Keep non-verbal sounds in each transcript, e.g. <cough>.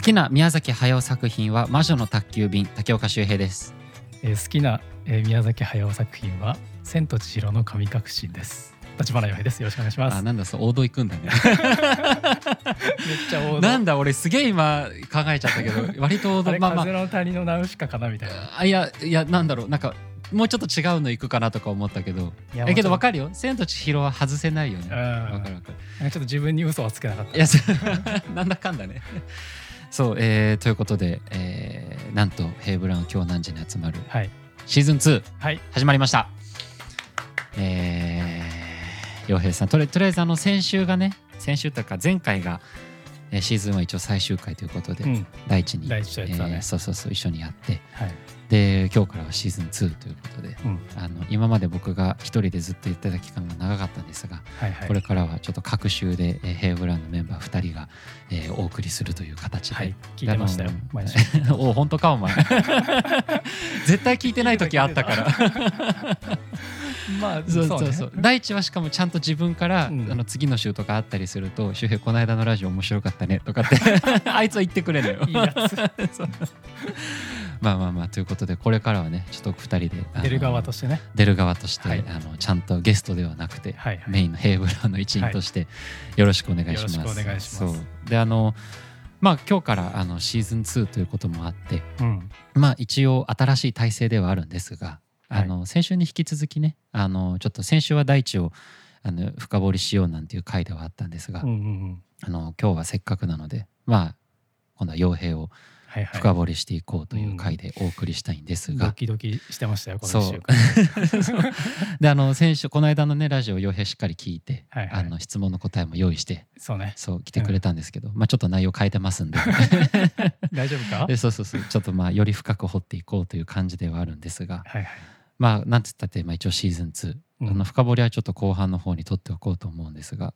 好きな宮崎駿作品は魔女の宅急便竹岡修平です。えー好きな、えー宮崎駿作品は千と千尋の神隠しです。立花洋平です。よろしくお願いします。あなんだそう王道行くんだね。<laughs> めっちゃ王道。なんだ俺すげえ今考えちゃったけど <laughs> 割と王あれ、道まあま風の谷のナウシカかなみたいな。ああいやいやなんだろう。なんかもうちょっと違うの行くかなとか思ったけど。いやえけど分かるよ。千と千尋は外せないよね。ちょっとうん。わかるわかる。ちょっと自分に嘘はつけなかった。いや <laughs> なんだかんだねそう、えーということで、えーなんとヘイブラウン今日何時に集まる？はい。シーズン2はい。始まりました。えー、洋平さんとりとりあえずあの先週がね先週というか前回が、えーシーズンは一応最終回ということで、うん。第一に第一ね。えーそうそうそう一緒にやってはい。で今日からはシーズン2ということでうん。あの今まで僕が一人でずっと言ってた期間が長かったんですが、はいはい。これからはちょっと各週で、えーヘイブラウンのメンバー2人が、えーお送りするという形で、はい。聞いてましたよ。毎週。<laughs> お本当かお前。<laughs> 絶対聞いてない時あったから <laughs> まあそうそうね。そう第一はしかもちゃんと自分から、うん。あの次の週とかあったりすると「周平この間のラジオ面白かったね」とかって <laughs> あいつは言ってくれるのよ。いいやつ。<laughs> まあまあまあということでこれからはねちょっと2人で出る側としてね。出る側として、はい。あのちゃんとゲストではなくて、はいはい。メインのヘイブラウンの一員としてよろしくお願いします。よろしくお願いします。そう。であのまあ今日からあのシーズン2ということもあってうん。まあ一応新しい体制ではあるんですが、はい。あの先週に引き続きねあのちょっと先週は大地をあの深掘りしようなんていう回ではあったんですが、うんうんうん。あの今日はせっかくなのでまあ今度は傭兵をはいはい。深掘りしていこうという回でお送りしたいんですが、ドキドキしてましたよこのそう一週間。<laughs> であの先週この間のねラジオ傭兵しっかり聞いて、はいはい。あの質問の答えも用意してそうね。そう来てくれたんですけど、まあちょっと内容変えてますんで。<laughs> 大丈夫か？で <laughs> そうそうそう。ちょっとまあより深く掘っていこうという感じではあるんですが。はいはいまあなんつったって、まあ、一応シーズン2、うん。あの深掘りはちょっと後半の方に取っておこうと思うんですが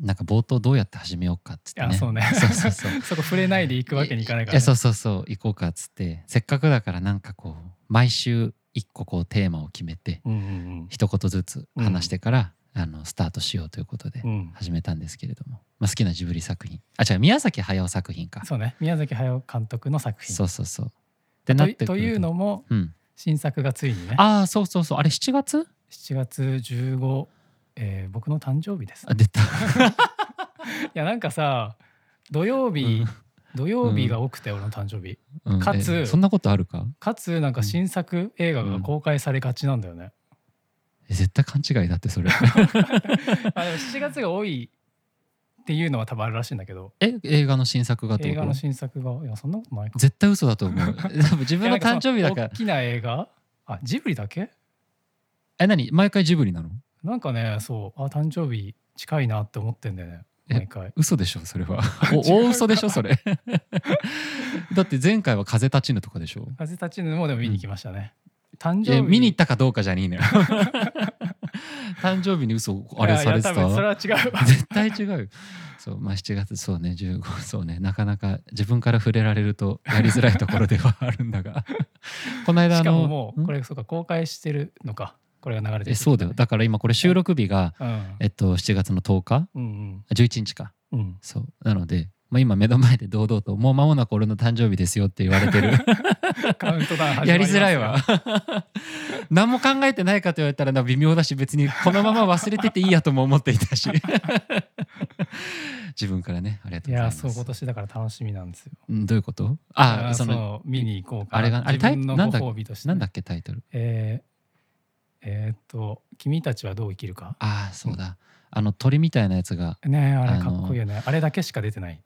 なんか冒頭どうやって始めようかっつってね。あそうね。そうそうそう。<laughs> そこ触れないで行くわけにいかないから、ね、やそうそうそう行こうかっつって。せっかくだからなんかこう毎週一個こうテーマを決めてうんうん一言ずつ話してから、あのスタートしようということでうん。うん始めたんですけれども、まあ、好きなジブリ作品。あ違う宮崎駿作品か。そうね。宮崎駿監督の作品。そうそうそう。ってなってくるとというのもうん、新作がついにね。ああそうそうそう。あれ7月？7月15、えー僕の誕生日ですあ出た。<laughs> いやなんかさ土曜日、土曜日が多くて俺の誕生日。うん。かつえそんなことあるか？かつなんか新作映画が公開されがちなんだよね、え絶対勘違いだってそれ。<laughs> あでも7月が多いっていうのは多分あるらしいんだけど。え映画の新作がっ映画の新作が？いやそんなことないか。絶対嘘だと思う。<laughs> 多分自分の誕生日だから。大きな映画？あジブリだけ？え何？毎回ジブリなの？なんかねそう。あ誕生日近いなって思ってんだよね。え毎回。嘘でしょそれは。<laughs> お大嘘でしょそれ。<laughs> だって前回は風立ちぬとかでしょ？風立ちぬもでも見に行きましたね、誕生日。え見に行ったかどうかじゃねえのよ <laughs> 誕生日に嘘あれされていやいや多分それたは違うわ。絶対違うよ。そうまあ7月そうね15そうねなかなか自分から触れられるとやりづらいところではあるんだが。<laughs> この間あしかのももうん？これれそうか公開してるのかこれが流れてるえそうだよ。だから今これ収録日が、うん。えっと、7月の10日？うんあ11日か。うんうん。そう。なので、まあ、今目の前で堂々と「もう間もなく俺の誕生日ですよ」って言われてる。<laughs> カウントダウンやりづらいわ。<laughs> 何も考えてないかと言われたらな微妙だし別にこのまま忘れてていいやとも思っていたし。<laughs> 自分からねありがというございます。やそう今年だから楽しみなんですよ。うんどういうこと？いあやそのう見に行こうかあれがあれタイなんだなんだっけタイトル？えーえーっと「君たちはどう生きるか？ああそうだ。あの鳥みたいなやつが」ねえあれかっこいいよね。あれだけしか出てない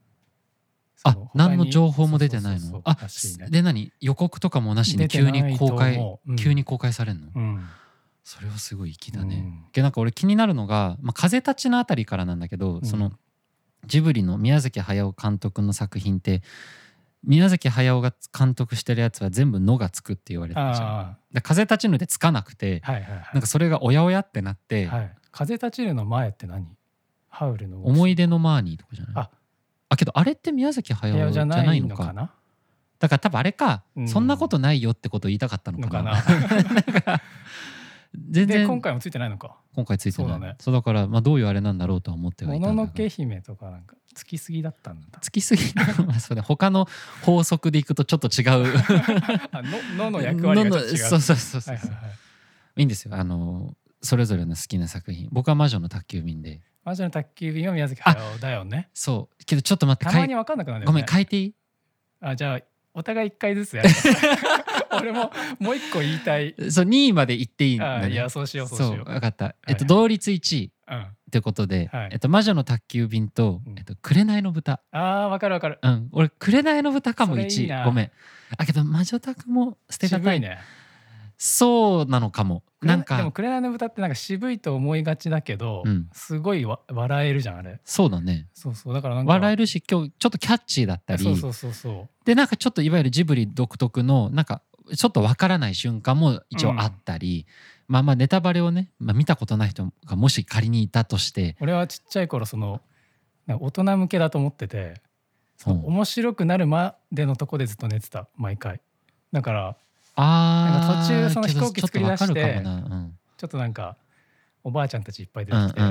あ何の情報も出てないの？あで何？予告とかもなしに急に公開うん。急に公開されるの？うん。それはすごい粋だね、うん。でなんか俺気になるのが「まあ、風立ち」のあたりからなんだけど、うん。そのジブリの宮崎駿監督の作品って宮崎駿が監督してるやつは全部「の」がつくって言われてるじゃん。風立ちぬでつかなくてあはいはいはい。なんかそれがおやおやってなって、はい、風立ちぬの前って何？ハウルの思い出のマーニーとかじゃない？ああけどあれって宮崎駿じゃなないいのかな。だから多分あれか、うん。そんなことないよってことを言いたかったのかな。のか <laughs> 全然。今回もついてないのか。今回ついてない。そうだね。そうだから、まあ、どういうあれなんだろうとは思ってはもいたんだがののけ姫とかなんかつきすぎだったんだ。つきすぎ。<laughs> まあそうね。他の法則でいくとちょっと違う。<laughs> あののの役割が違うそうそうそうそう、はいはいはい。いいんですよ。あのそれぞれの好きな作品。僕は魔女の宅急便で魔女の宅急便は宮崎。駿だよね。そう。けどちょっと待ってたまに分かんなくなるよね。ごめん変えていい？あじゃあお互い一回ずつやる。<laughs> 俺ももう一個言いたい。そう2位まで言っていいんだ、ね、あいやそうしようそうしよう。分かった、いえっと同率1位うん。ってことで、はい。えっと、魔女の宅急便と、うん。えっと、紅の豚。あー分かる分かる。うん。俺紅の豚かも1位。ごめん。あけど魔女宅も捨てがたいね。そうなのかもなんか。でも「紅の豚」ってなんか渋いと思いがちだけど、うん。すごいわ笑えるじゃんあれ。そうだね。そうそう。だからなんか。笑えるし今日ちょっとキャッチーだったり。そうそうそうそう。でなんかちょっといわゆるジブリ独特のなんかちょっとわからない瞬間も一応あったり、まあまあネタバレをね、まあ、見たことない人がもし仮にいたとして。俺はちっちゃい頃その大人向けだと思っててうん。面白くなるまでのとこでずっと寝てた毎回。だからあ途中その飛行機作り出してちょっとな。うん。ちょっとなんかおばあちゃんたちいっぱい出てきて、あ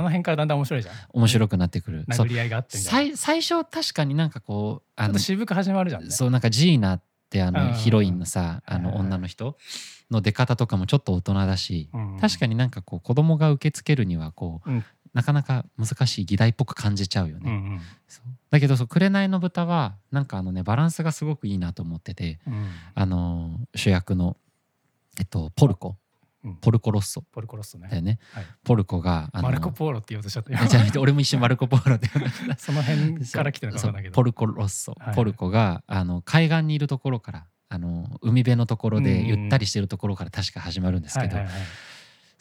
の辺からだんだん面白いじゃん。面白くなってくる、殴り合いがあって最最初確かになんかこうあの渋く始まるじゃんね。そうなんかジーナってあうん。のヒロインのさあの女の人の出方とかもちょっと大人だし、うん。確かになんかこう子供が受け付けるにはこう、うんなかなか難しい議題っぽく感じちゃうよね。うんうん。だけどそう「紅の豚」はなんかあのねバランスがすごくいいなと思っててうん。あのー主役の、えっと、ポルコ。うん。ポルコロッソ。ポルコロッソね。だよね、はい。ポルコがマルコ・ポーロって言おうとしちゃった。<laughs> 俺も一瞬マルコ・ポーロでその辺から来てるのか分かんな。いけどポルコロッソ、はい。ポルコがあの海岸にいるところからあの海辺のところでゆったりしてるところから確か始まるんですけど、はいはいはい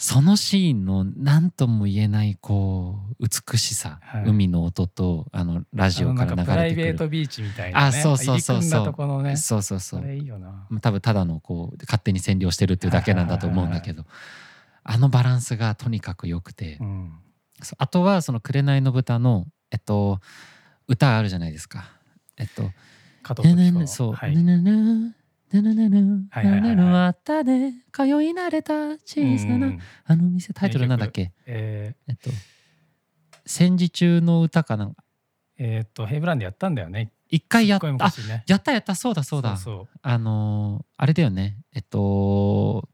そのシーンの何とも言えないこう美しさ、はい。海の音とあのラジオからあのなんかプライ流れてくる。ベートビーチみたいな、ね、あそうそうそうそう。そうそうそそうれいいよな。多分ただのこう勝手に占領してるっていうだけなんだと思うんだけどあのバランスがとにかく良くて、うん。あとはその「紅の豚の」えっと歌あるじゃないですか。えっと加藤時子のそう。はい。ぬぬぬぬぬぬぬはいはいはい。はいあったで通い慣れた小さうなん。あの店タイトルなんだっけ？ええっと戦時中の歌かなーえーっとヘイブランでやったんだよね。一回やった。ね。やったやった。そうだそうだ。そうあのーあれだよね。えっと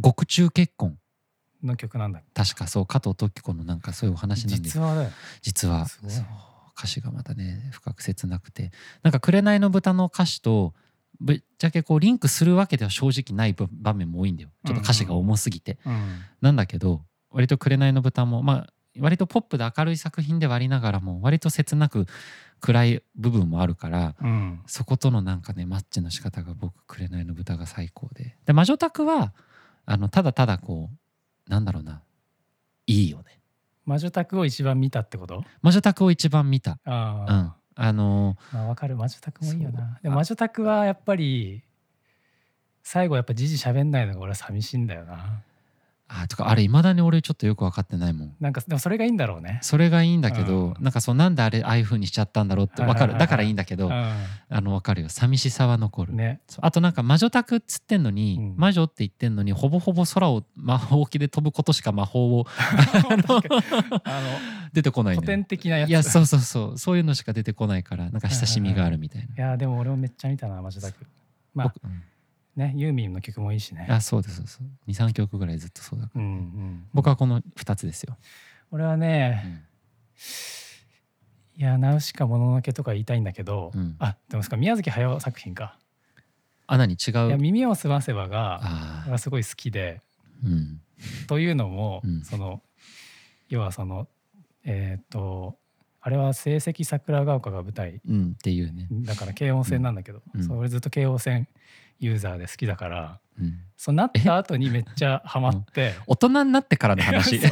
獄中結婚。そうの曲なんだ確かそう加藤時子のなんかそういうお話なんです。実話だよ。実はすごい。そう。歌詞がまたね深く切なくて。なんか「紅の豚」の歌詞とぶっちゃけこうリンクするわけでは正直ない部場面も多いんだよ。ちょっと歌詞が重すぎて、うん。なんだけど割と「紅の豚も」まあ割とポップで明るい作品ではありながらも割と切なく暗い部分もあるからうん。そことのなんかねマッチの仕方が僕「紅の豚」が最高で。で魔女宅はあのただただこうなんだろうな。いいよね。魔女宅を一番見たってこと？魔女宅を一番見た。うんあのまあわかる。魔女宅もいいよな。でも魔女宅はやっぱり最後やっぱじじ喋んないのが俺は寂しいんだよなあとかあれいまだに俺ちょっとよく分かってないもん。なんかでもそれがいいんだろうね。それがいいんだけど、うん。なんかそうなんであれああいう風にしちゃったんだろうって分かる。だからいいんだけど、うあの分かるよ。寂しさは残る、んねあとなんか魔女宅っつってんのに、うん。魔女って言ってんのにほぼほぼ空を魔法機で飛ぶことしか魔法を <laughs> 出てこないの古典的なやつ。いやそうそうそう。そういうのしか出てこないからなんか親しみがあるみたいな、いやでも俺もめっちゃ見たな魔女宅。まあ僕うんねユーミンの曲もいいしね。あそうですそうです。23曲ぐらいずっとそうだから、うんうん僕はこの2つですよ、俺はうねん。いやナウシカもののけとか言いたいんだけど、うん。あでもそっか宮崎駿作品か。あ何？違いやう耳をすませばがあ俺はすごい好きでうん。というのも、うん。その要はそのえっ、とあれは成績桜ヶ丘が舞台うんっていうね、だから京王線なんだけど、うん。そう俺ずっと京王線ユーザーで好きだからうん、そうなった後にめっちゃハマって、大人になってからの話。<laughs>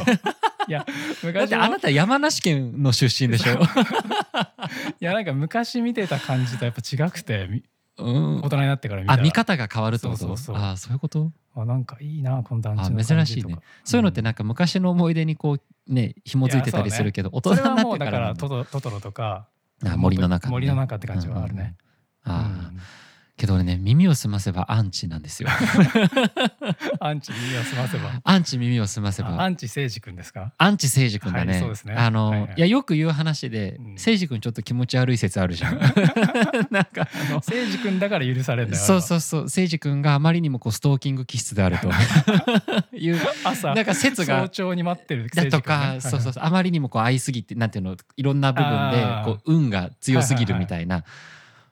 いやだっ昔てあなた山梨県の出身でしょ、いやなんか昔見てた感じとやっぱ違くてみうん。大、人になってから見たら。あ見方が変わるってこと？そうそうあそういうこと？あなんかいいなこの団地の珍しいね。そういうのってなんか昔の思い出にこうね紐づいてたりするけど、大それは人になもうだからってからだ。トトトトロとか。あ森の中、ね、森の中って感じはあるね、うんうんうん。ああ、うんけど俺ね耳を澄ませばアンチなんですよ。<laughs> アンチ耳を澄ませば。アンチ耳を澄ませば。あアンチ誠司君ですか？アンチ誠司君だね。はいそうですね。あの、はいはい。いやよく言う話で、うん。誠司君ちょっと気持ち悪い説あるじゃん。<laughs> なんか誠司君だから許されるんだよそうそうそう。誠司君があまりにもこうストーキング気質であると。<laughs> いう朝なんか説早が。朝に待ってるだとか、ねそうそうそう。あまりにもこう合いすぎてなんていうのいろんな部分でこう運が強すぎるみたいな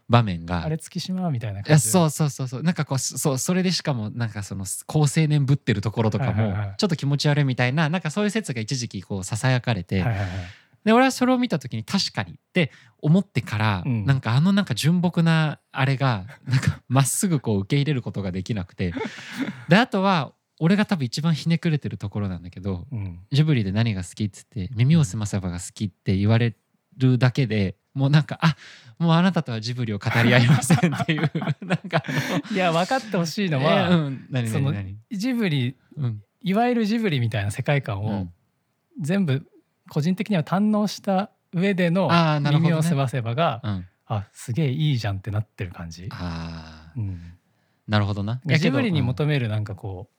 場面が、あれ月島みたいない感じそうそうそうそう。なんかこうそうそれでしかもなんかその高青年ぶってるところとかもちょっと気持ち悪いみたいななんかそういう説が一時期こうささやかれて、はいはいはい。で俺はそれを見た時に確かにって思ってから、うん。なんかあのなんか純朴なあれがなんかまっすぐこう受け入れることができなくて。であとは俺が多分一番ひねくれてるところなんだけどうん。ジブリで何が好きっつって耳を澄ませばが好きって言われるだけでもうなんかあもうあなたとはジブリを語り合いませんっていう <laughs> なんかあいや分かってほしいののは、えーうん何そのジブリうん。いわゆるジブリみたいな世界観をうん。全部個人的には堪能した上での耳をすませばがうん。あすげえいいじゃんってなってる感じ。あー。うん。なるほどな。ジブリにうん求めるなんかこ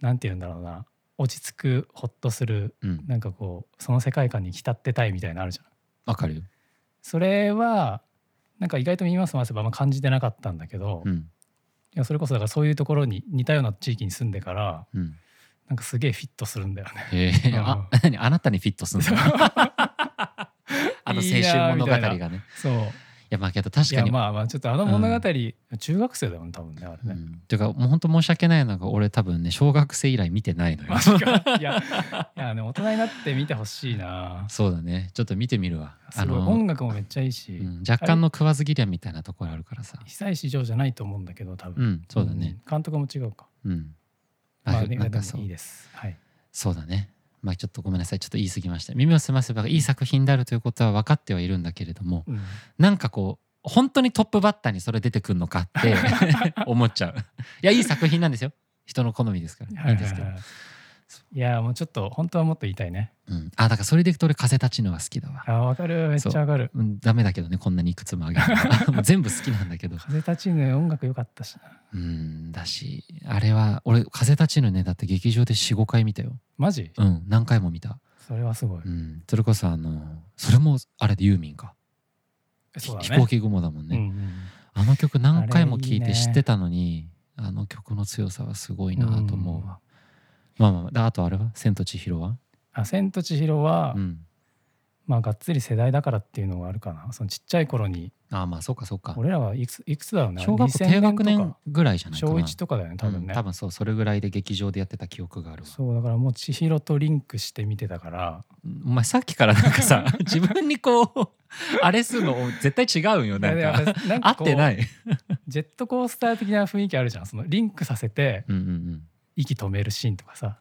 うなんて言うんだろうな。落ち着くホッとするうん。なんかこうその世界観に浸ってたいみたいなのあるじゃん。わかるよ。それはなんか意外と耳をすませばあんま感じてなかったんだけど、いうん。やそれこそだからそういうところに似たような地域に住んでからうん。なんかすげえフィットするんだよね。へえ。<laughs> あ何？あなたにフィットすんの？<laughs> あの青いい春物語がね。そう。いやまあけど確かに。まあまあちょっとあの物語、中学生だよね多分ねあれね。うん、ていうかもう本当申し訳ないのが俺多分ね小学生以来見てないのよ。マジか。いやいやね大人になって見てほしいな。そうだね。ちょっと見てみるわ。すごい。音楽もめっちゃいいし、うん、若干の食わず嫌いみたいなところあるからさ。久石譲じゃないと思うんだけど多う分、んそうだね。うん監督も違うか。うん、まあなんかそう。もいいです。はい。そうだねまあちょっとごめんなさい。ちょっと言い過ぎました。耳を澄ませばがいい作品であるということは分かってはいるんだけれどもうん。なんかこう本当にトップバッターにそれ出てくるのかって <laughs> 思っちゃう。いやいい作品なんですよ。人の好みですから。いいんですけど、はいやもうちょっと本当はもっと言いたいね。うん、あだからそれでいくと俺風立ちぬは好きだわ。あわかる。めっちゃわかる。うん、ダメだけどねこんなにいくつもあげる <laughs> 全部好きなんだけど。風立ちぬ音楽良かったしな。うんだしあれは俺風立ちぬねだって劇場で45回見たよ。マジ？うん何回も見た、それはすごい。うん、それこそあのそれもあれでユーミンか、そうだね。飛行機雲だもんね、うんうん。あの曲何回も聴いて知ってたのにあの曲の強さはすごいなと思うわ、まあまあであとあれは「千と千尋は」あ千と千尋は、うん。まあがっつり世代だからっていうのがあるかな。そのちっちゃい頃に。ああまあそうかそうか。俺らはいくついくつだろうね？小学校2000低学年ぐらいじゃないかな。小一とかだよね多分ね。うん多分そうそれぐらいで劇場でやってた記憶があるわ。そうだからもう千尋とリンクして見てたから。お前さっきからなんかさ <laughs> 自分にこうあれするの絶対違うんよなんいやか。いやなん合かこうってない。ジェットコースター的な雰囲気あるじゃん。そのリンクさせてうんうんうん息止めるシーンとかさ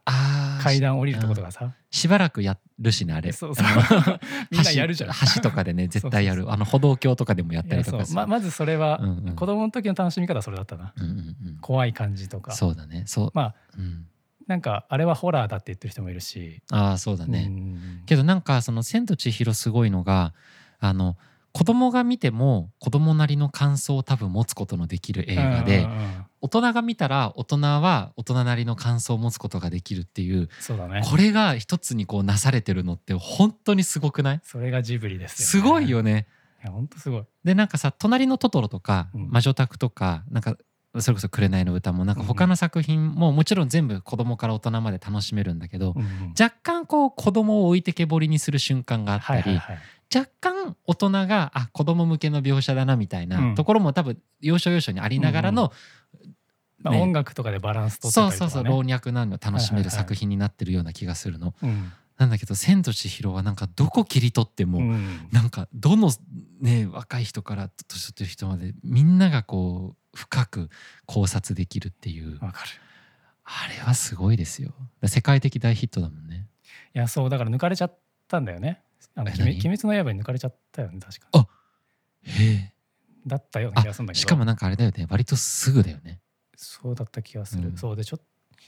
階段降りるとことかさ。しばらくやるしねあれ。そうそう。<laughs> みんなやるじゃん。橋橋とかでね絶対やる。あの歩道橋とかでもやったりとかままずそれはうんうん。子供の時の楽しみ方はそれだったな。うんうんうん。怖い感じとか。そうだね。そう。まあうん。なんかあれはホラーだって言ってる人もいるし。ああそうだうねんけどなんかその「千と千尋」すごいのがあの子供が見ても子供なりの感想を多分持つことのできる映画でうんうんうん大人が見たら大人は大人なりの感想を持つことができるっていうそうだね。これが一つにこうなされてるのって本当にすごくない？それがジブリですよね。すごいよね。いや本当すごい。でなんかさ「隣のトトロ」とか「うん。魔女宅」とかなんかそれこそ「紅の歌」もなんか他の作品ももちろん全部子供から大人まで楽しめるんだけどうんうん若干こう子供を置いてけぼりにする瞬間があったりはいはいはい。若干大人があ子供向けの描写だなみたいなうん。ところも多分要所要所にありながらのまあね。音楽とかでバランス取ってそうたりとかね。そうそう老若男女楽しめるはいはいはい作品になってるような気がするの。うん。なんだけど「千と千尋」はなんかどこ切り取っても、うん。なんかどのね若い人から年取ってる人までみんながこう深く考察できるっていう。わかる。あれはすごいですよ。世界的大ヒットだもんね。いやそうだから抜かれちゃったんだよね。あの鬼滅の刃に抜かれちゃったよね確か。あへえ。だったような気がするんだけど。しかもなんかあれだよね。割とすぐだよね。そうだった気がする、うん。そうでちょっと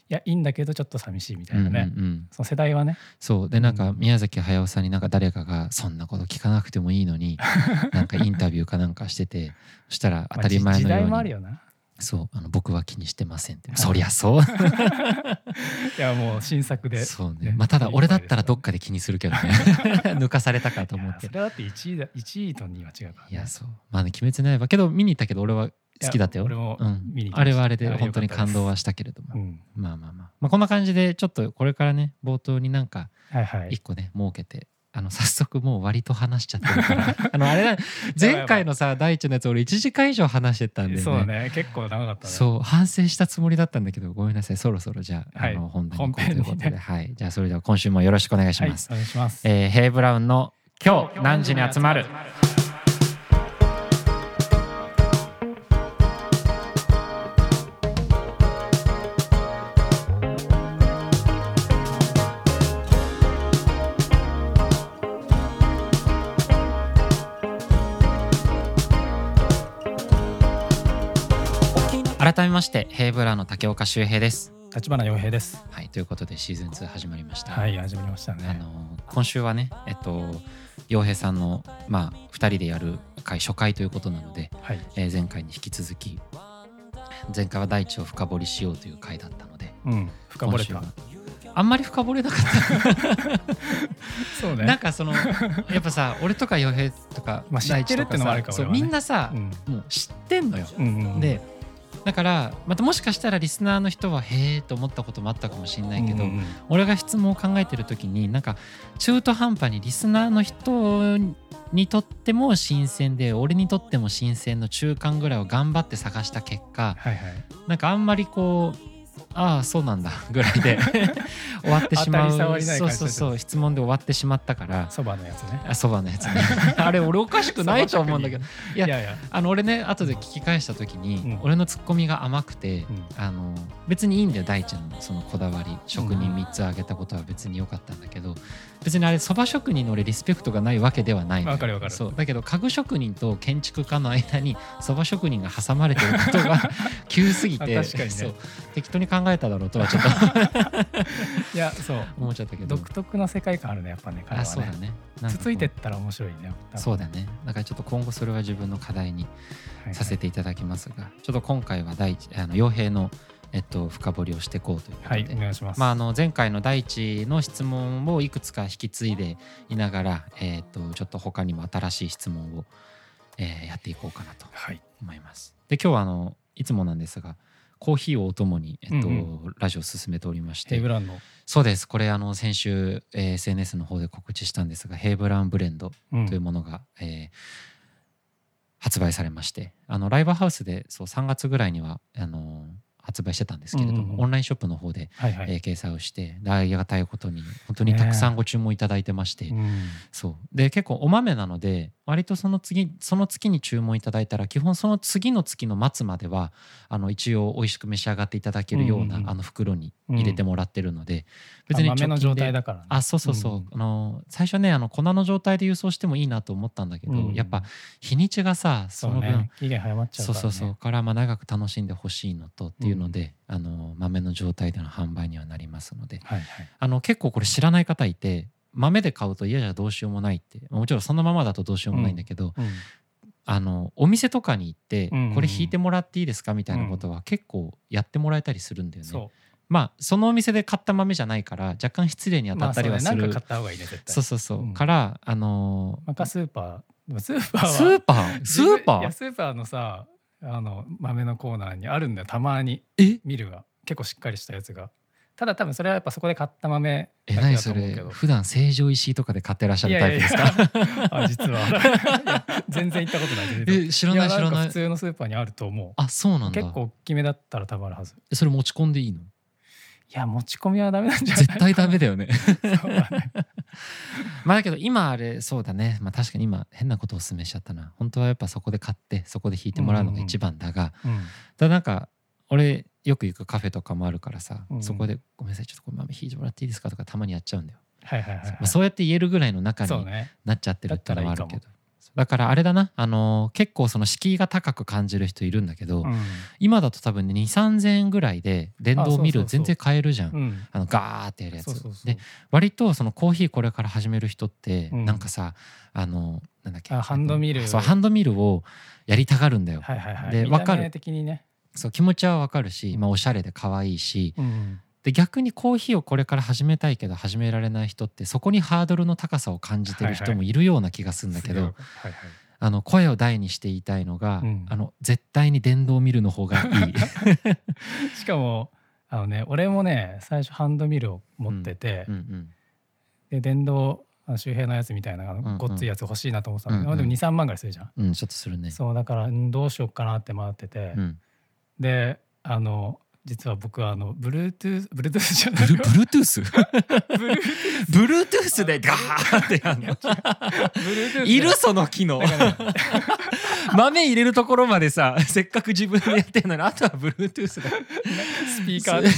やいいんだけどちょっと寂しいみたいなね、うんうんうん。その世代はね。そう。でなんかうん宮崎駿さんになんか誰かがそんなこと聞かなくてもいいのに <laughs> なんかインタビューかなんかしててそしたら当たり前のまあ時代ようにもあるよな。そう。あの僕は気にしてませんって。はいそりゃそう。<laughs> いやもう新作で。そうね。ねまあただ俺だったらどっかで気にするけどね。<laughs> 抜かされたかと思って。それだって1位だ1位と2位は違うから、ね、いやそう。まあね鬼滅の刃。けど見に行ったけど俺は好きだったよ。俺もうん。見に行きました。あれはあれで本当に感動はしたけれども。うん、まあまあまあ。まあこんな感じでちょっとこれからね冒頭になんかはいはい。一個ね設けてあの早速もう割と話しちゃってるから。<laughs> あのあれだ <laughs> 前回のさ第一のやつ俺1時間以上話してたんでね。そうだね。結構長かったね。そう反省したつもりだったんだけどごめんなさい。そろそろじゃあ,、はい。あの本題に行こうということで、ね。はい。じゃあそれでは今週もよろしくお願いしはいます、お願いします。えーヘイブラウンの今日何時に集まる？改めましてヘイブラの竹岡修平です。立花洋平です。はいということでシーズン2始まりました、はい始まりましたあねの今週はねえっと洋平さんのまあ2人でやる回初回ということなので、はい。えー前回に引き続き前回は大地を深掘りしようという回だったのでうん深掘れた。あんまり深掘れなかった。<laughs> そうね。なんかそのやっぱさ <laughs> 俺とか洋平とかまあ知ってるってのもあるかそうみんなさ、うん。もう知ってんのよ、うんうん。でだからまたもしかしたらリスナーの人はへえと思ったこともあったかもしれないけど、うんうんうん。俺が質問を考えてる時になんか中途半端にリスナーの人にとっても新鮮で俺にとっても新鮮の中間ぐらいを頑張って探した結果はいはい。なんかあんまりこうああそうなんだぐらいで。<laughs> 終わってしまう。そうそうそう質問で終わってしまったから。そばのやつね。あそばのやつね。<laughs> あれ俺おかしくないと思うんだけど。いやいや。あの俺ね後で聞き返した時に、うん。俺のツッコミが甘くて、うん。あの別にいいんだよ大ちゃんのそのこだわり。職人3つ挙げたことは別に良かったんだけど、別にあれそば職人の俺リスペクトがないわけではないわかるわかる。そう。だけど家具職人と建築家の間にそば職人が挟まれてることが <laughs> 急すぎてあ確かにね。そう。適当に考えただろうとはちょっと <laughs> いやそう。思っちゃったけど。独特な世界観あるねやっぱね彼はね。あそうだね。つついてったら面白いねそうだね。だからちょっと今後それは自分の課題にはい。させていただきますが、ちょっと今回は第一あの傭兵の、えっと、深掘りをしていこうということで、はいお願いします。まあ、あの前回の第一の質問をいくつか引き継いでいながら、えっとちょっと他にも新しい質問を、えーやっていこうかなとはい。思います。で今日はあのいつもなんですがコーヒーをお供に、えっとうんラジオを進めておりまして。ヘイブランのそうです。これあの先週、えー SNS の方で告知したんですがヘイブラウンブレンドうん。というものが、えー発売されまして。あのライブハウスでそう3月ぐらいにはあの発売してたんですけれども、うんうんうん。オンラインショップの方で、はいはい。えー掲載をしてでありがたいことに本当にたくさんご注文いただいてまして、うん。そう。で結構お豆なので割とその次その月に注文いただいたら基本その次の月の末まではあの一応美味しく召し上がっていただけるような、うんうんうん。あの袋に入れてもらってるので、別あに豆の状態だだからね。あそうそうそう、うんあの最初ねあの粉の状態で輸送してもいいなと思ったんだけど、うん。やっぱ日にちがさそそうの分ね。期限早まっちゃうからね。そうそうそう。からまあ長く楽しんでほしいのとっていうので、あの豆の状態での販売にはなりますので。はいはい。あの結構これ知らない方いて豆で買うと嫌じゃどうしようもないって。まあもちろんそのままだとどうしようもないんだけど、うん。あのお店とかに行って、うんうんうん。これ引いてもらっていいですかみたいなことは結構やってもらえたりするんだよね。そまあそのお店で買った豆じゃないから若干失礼にう当たったりはする、まあ買った方がいいね絶対。そうそうそう、うん。からあのまあかスーパー。スーパーは？スーパー？スーパー？スーパーのさあの豆のコーナーにあるんだよたまに。え？ミルが結構しっかりしたやつがただ多分それはやっぱそこで買った豆えだけだと何それ普段成城石井とかで買ってらっしゃるタイプですか？<laughs> あ実は。<laughs> 全然行ったことないえ知らない知らない。普通のスーパーにあると思う。あそうなんだ。結構大きめだったら多分あるはず。えそれ持ち込んでいいの？いや持ち込みはダメなんじゃない絶対ダメだよね。<laughs> まあだけど今あれそうだね。まあ確かに今変なことをお勧めしちゃったな。本当はやっぱそこで買ってそこで引いてもらうのが一番だが、うん。ただなんか俺よく行くカフェとかもあるからさ、うん。そこで「ごめんなさいちょっとこれ豆引いてもらっていいですか?」とかたまにやっちゃうんだよ、はいはいはい。はいまあ、そうやって言えるぐらいの中になっちゃってるってのはあるけど。そう。だからあれだなあの結構その敷居が高く感じる人いるんだけど、うん。今だと多分ね2 3 0円ぐらいで電動ミル全然買えるじゃん。うん。あのガーってやるやつ。で割とそのコーヒーこれから始める人って、うん。なんかさあのなんだっけ。あハンドミル。そうハンドミルをやりたがるんだよ。はいはいはい。でわかる。ねそう気持ちはわかるし、まあ、おしゃれで可愛いしうんで逆にコーヒーをこれから始めたいけど始められない人ってそこにハードルの高さを感じてる人もいるような気がするんだけど、はいはいあの声を大にして言いたいのが、うん。あの絶対に電動ミルの方がいい。<laughs> しかもあのね俺もね最初ハンドミルを持ってて、うんうんで電動周平のやつみたいなうんうん。ごっついやつ欲しいなと思ってたの、うんうん。でも23万ぐらいするじゃん、うん、ちょっとするね。そうだからんどうしようかなって迷ってて、うん、であの実は僕はあの Bluetooth Bluetooth じゃブないルブルートゥース Bluetooth ブルートゥースでガーってやるの？Bluetooth いる？その機能。豆入れるところまでさせっかく自分でやってんのにあとはブルートゥースだ。スピーカーで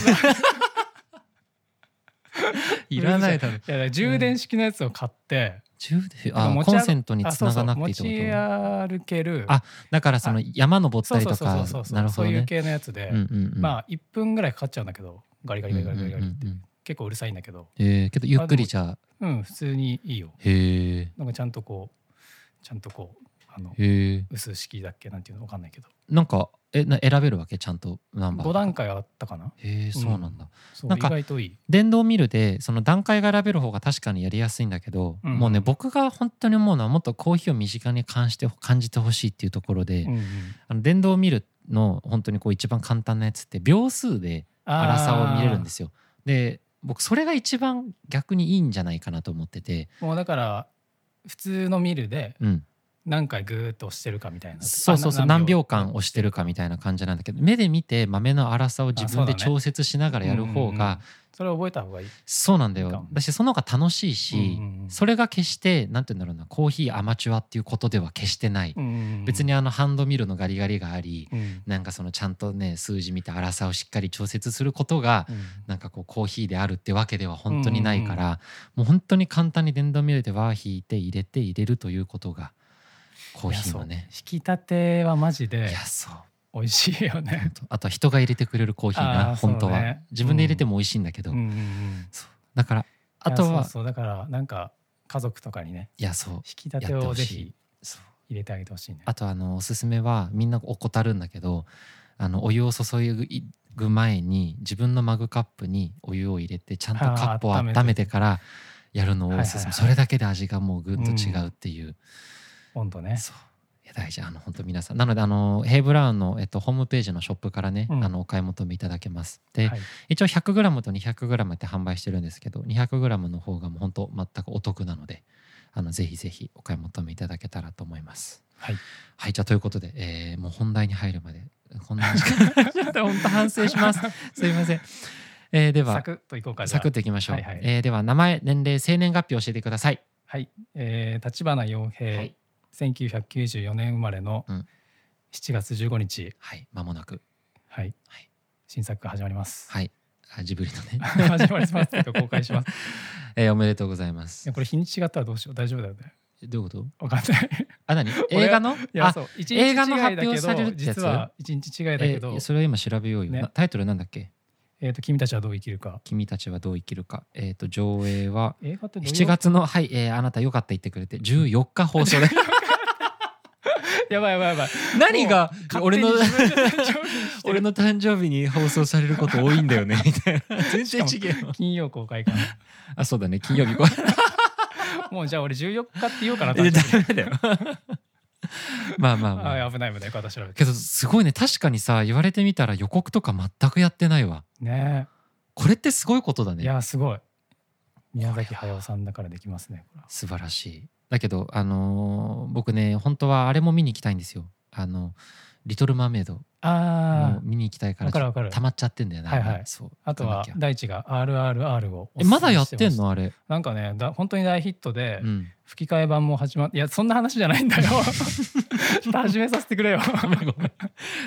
いらないだろいやだから充電式のやつを買って、充電あコンセントにつながなくていいってあそうそう持ちこ歩ける。あとだからその山登ったりとかそうそうそうなるほどね。そういう系のやつで、うんうんうん。まあ1分ぐらいかかっちゃうんだけどガリガリガリガリガリって、うんうんうん結構うるさいんだけど。えーけどゆっくりじゃあ。うん普通にいいよ。へえなんかちゃんとこうちゃんとこうあの薄式だっけなんていうのわかんないけど。なんかえな選べるわけ？ちゃんとナンバー5段階あったかな？へえそうなんだ、そう意なんか電動ミルでその段階が選べる方が確かにやりやすいんだけど、うん。もうね僕が本当に思うのはもっとコーヒーを身近に感じて感じてほしいっていうところで、うんうん。あの電動ミルの本当にこう一番簡単なやつって秒数で粗さを見れるんですよ。で僕それが一番逆にいいんじゃないかなと思ってて、もうだから普通のミルでうん、何回グーッと押してるかみたいな。そうそうそうあ何秒間押してるかみたいな感じなんだけど目で見て豆の粗さを自分で調節しながらやる方がそれを覚えた方がいい。そうなんだよ。だしその方が楽しいし、それが決してなんて言うんだろうなコーヒーアマチュアっていうことでは決してない、別にあのハンドミルのガリガリがありうん。なんかそのちゃんとね数字見て粗さをしっかり調節することがうん。なんかこうコーヒーであるってわけでは本当にないから、もう本当に簡単に電動ミルで輪引いて入れて入れるということがコーヒーのね。引き立てはマジいでやそう。美味しいよね。あとは人が入れてくれるコーヒーあなーそうね。本当は、自分で入れても美味しいんだけど、うんうんうん。そうだからあとはそうだからなんか家族とかにねいやそう。引き立てをぜひ入れてあげてほしいね。あとあのおすすめはみんな怠るんだけどあのお湯を注ぐ前に自分のマグカップにお湯を入れてちゃんとカップを温めてからやるのをおすすめ、はいはいはい。それだけで味がもうぐんと違うっていう、温度ね。そう。いや大事。あの本当皆さん。なのであのヘイブラウンの、えっと、ホームページのショップからね、うん。あのお買い求めいただけます。で、はい。一応 100g と 200g って販売してるんですけど 200g の方がもう本当全くお得なのであのぜひぜひお買い求めいただけたらと思います。はい。はいじゃあということで、えーもう本題に入るまでこんな時 <laughs> 間ちょっと本当反省します。すいません、えーではサクッといこうかサクッといきましょう、はいはい。えーでは名前年齢生年月日を教えてください。はい、えー、立花洋平、はい1994年生まれのうん。7月15日、はい。間もなく。はい、はい。新作が始まります。はい。あジブリのね、<laughs> 始まります。公開します。い <laughs> えーおめでとうございます。やこれ日にち違ったらどうしよう。大丈夫だよね。どういうこと？わかんない。あ何？<laughs> 映画の？いやあそう。映画の発表される実は一日違いだけど、えーそれを今調べようよ、ね。なタイトルなんだっけ？えっ、と君たちはどう生きるか。君たちはどう生きるか。えっ、と上映は映画ってどういう？7月のはい、えーあなたよかった言ってくれて14日放送でやばいやばいやばい。何が俺の俺の誕生日に放送されること多いんだよねみたいな全然違うよ金曜公開かな。あそうだね金曜日こ <laughs> もうじゃあ俺14日って言おうかな。れダ誕生日メだよまあまあまああ危ない危ない。方調べて。けどすごいね確かにさ言われてみたら予告とか全くやってないわねこれってすごいことだいねやすごい。宮崎駿さんだからできますね。素晴らしいだけどあのー僕ね本当はあれも見に行きたいんですよ。あのリトル・マーメイド。もあう見に行きたいからわかるわかる。溜まっちゃってんだよねはいはい。そう。ああとは大地が RRR をおえまだやってんの？あれ。なんかねだ本当に大ヒットで、うん。吹き替え版も始まっていやそんな話じゃないんだよ。<laughs> ちょっと始めさせてくれよ。ごめんごめん。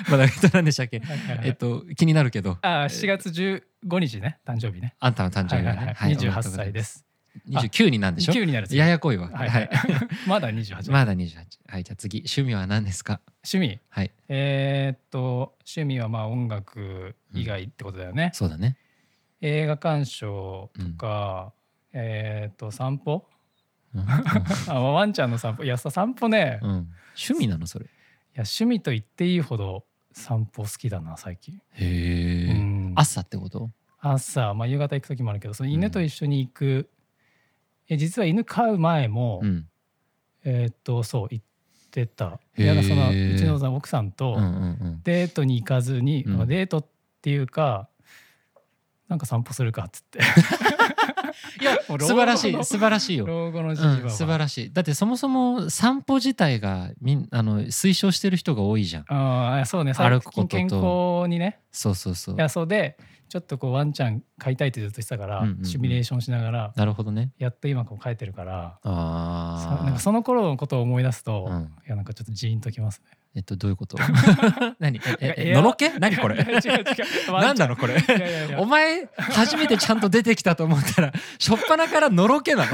まだえっと何でしたっけ？はいはいはい。えっと気になるけど。あ7月15日ね誕生日ね。あんたの誕生日がね、はいはいはい。おめでとう28ございます。歳です29になんでしょ？9になるややこいわ。はいはい。<laughs> まだ28まだ28はいじゃあ次。趣味は何ですか？趣味？はい。えーっと趣味はまあ音楽以外ってことだよね、そうだね。映画鑑賞とか、えーっと散歩？うん。うん。<laughs> あワンちゃんの散歩。いやさ散歩ね、いやうん。趣味なの？それ。趣味と言っていいほど散歩好きだな最近、へえうん。朝ってこと？朝、まあ、夕方行く時もあるけどその犬と一緒に行く、え実は犬飼う前も、うん。えーっとそう行ってた。いやそのうちのさ奥さんと、デートに行かずに、デートっていうかなんか散歩するかっつって。<laughs> いや素晴らしい素晴らしいよ。老後のじうん、素晴らしい。だってそもそも散歩自体がみんあの推奨してる人が多いじゃん。ああそうね。歩最くことと。近健康にね。そうそうそう。いやそうでちょっとこうワンちゃん飼いたいってずっと言ってたから、うんうんうん。シミュレーションしながらなるほどね。やっと今こう飼えてるからあなんかその頃のことを思い出すと、うん。いやなんかちょっとジーンときますね。えっとどういうこと？<laughs> 何？ええのろけ何これ？違う違う。何 <laughs> なのこれ？お前初めてちゃんと出てきたと思ったら <laughs> 初っ端からのろけなの？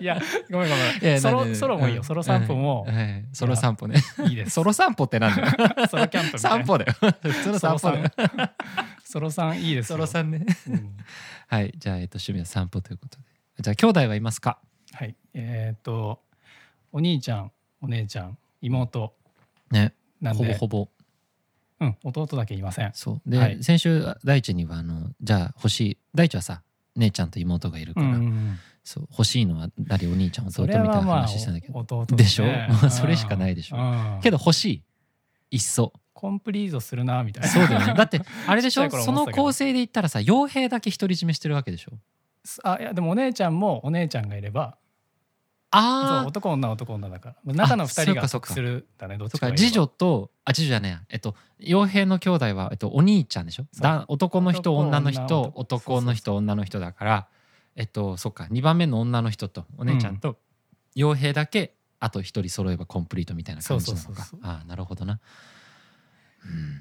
いやごめんごいめん。ソロソロもいいよ。うん。ソロ散歩も。はい。はい。ソロ散歩ね。いいです。ソロ散歩ってなんだよ。ソロキャンプ散歩だよ。普通の散歩だよ。ソロさんいいですよ。ソロさんね。うん。はい。じゃあ、えっと、趣味は散歩ということで。じゃあ兄弟はいますか？はい。えーっとお兄ちゃんお姉ちゃん妹ね。なんで。ほぼほぼ。うん弟だけいません。そう。で、はい。先週大地にはあのじゃあ欲しい。大地はさ姉ちゃんと妹がいるから、うんうんうん。そう。欲しいのは誰？お兄ちゃん弟そみたいなれはまあ話したんだけど、弟でしょ？それしかないでしょ。うん。けど欲しいいっそ。コンプリートするなみたいな。そうだよね。だってあれでしょ？<laughs> ちっちゃい頃その思ってたけど。構成で言ったらさ傭兵だけ独り占めしてるわけでしょ？あいやでもお姉ちゃんもお姉ちゃんがいればああ男女男女だから。中の二人が得するだねどっそちか次女とあ次女じゃねえや。えっと傭兵の兄弟は、えっと、お兄ちゃんでしょ？だ男の人男女の人女男男の人女の人だからえっとそっか2番目の女の人とお姉ちゃんと傭兵だけあと一人揃えばコンプリートみたいな感じなのか。ああなるほどな、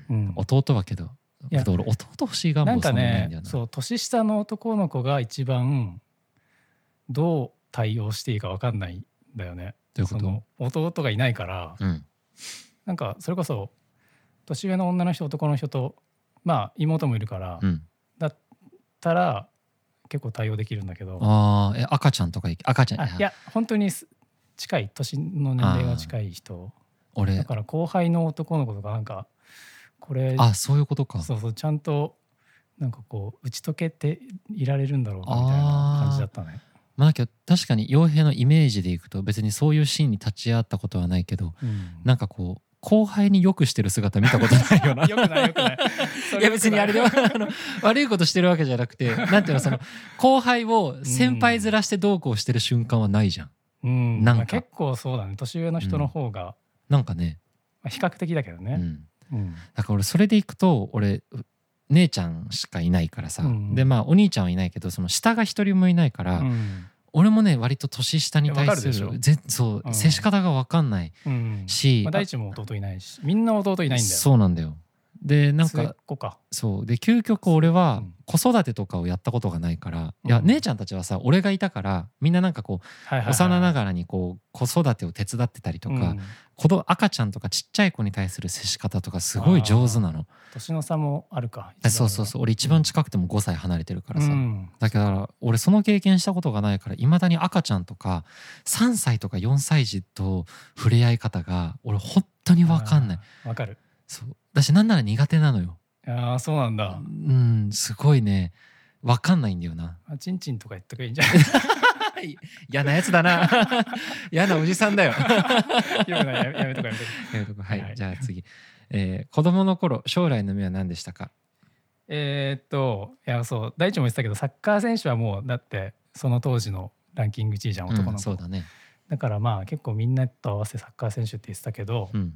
うん。うん。弟はけど俺弟欲しい願望そなんかねそう年下の男の子が一番どう対応していいか分かんないんだよね。その弟がいないからうん。なんかそれこそ年上の女の人男の人とまあ妹もいるから、うん。だったら結構対応できるんだけど。ああえ赤ちゃんとかい赤ちゃんあいや。本当にす近い年の年齢が近い人。俺。だから後輩の男の子とかなんかこれあそういうことか。そうそうちゃんとなんかこう打ち解けていられるんだろうかみたいな感じだったね。まあだけど確かに傭兵のイメージでいくと別にそういうシーンに立ち会ったことはないけどうん。なんかこう後輩によくしてる姿見たことないよな。よくないよくない。いや別にあれではあの悪いことしてるわけじゃなくてなんていうの <laughs> その後輩を先輩面してどうこうしてる瞬間はないじゃん。うん、なんか。まあ結構そうだね。年上の人の方が、なんかね、まあ、比較的だけどね。うん、うん。だから俺それでいくと俺姉ちゃんしかいないからさ、うん。でまあお兄ちゃんはいないけどその下が一人もいないから、うん。俺もね割と年下に対するぜそう、うん。接し方が分かんないうん。し、まあ、大地も弟いないしみんな弟いないんだよ。そうなんだよでなんか。そう。で究極俺はうん。子育てとかをやったことがないから、いやうん姉ちゃんたちはさ俺がいたからみんななんかこはいはいはいう幼ながらにこう子育てを手伝ってたりとか、うん。子供赤ちゃんとかちっちゃい子に対する接し方とかすごい上手なの。年の差もあるか。あそうそうそう。俺一番近くても5歳離れてるからさ、うん。だから俺その経験したことがないからいまだに赤ちゃんとか3歳とか4歳児と触れ合い方が俺本当に分かんない。わかる。そう。だしなんなら苦手なのよ。ああそうなんだ。うんすごいね。分かんないんだよな。あチンチンとか言っとけばいいんじゃない？<laughs> 嫌なやつだな。<laughs> 嫌なおじさんだよ。やめとこやめとこ。はい、はい。じゃあ次、えー子供の頃将来の夢は何でしたか？えーっといやそう。大地も言ってたけどサッカー選手はもうだってその当時のランキング1位じゃん男のうん子、そうだね。だからまあ結構みんなと合わせてサッカー選手って言ってたけど、うん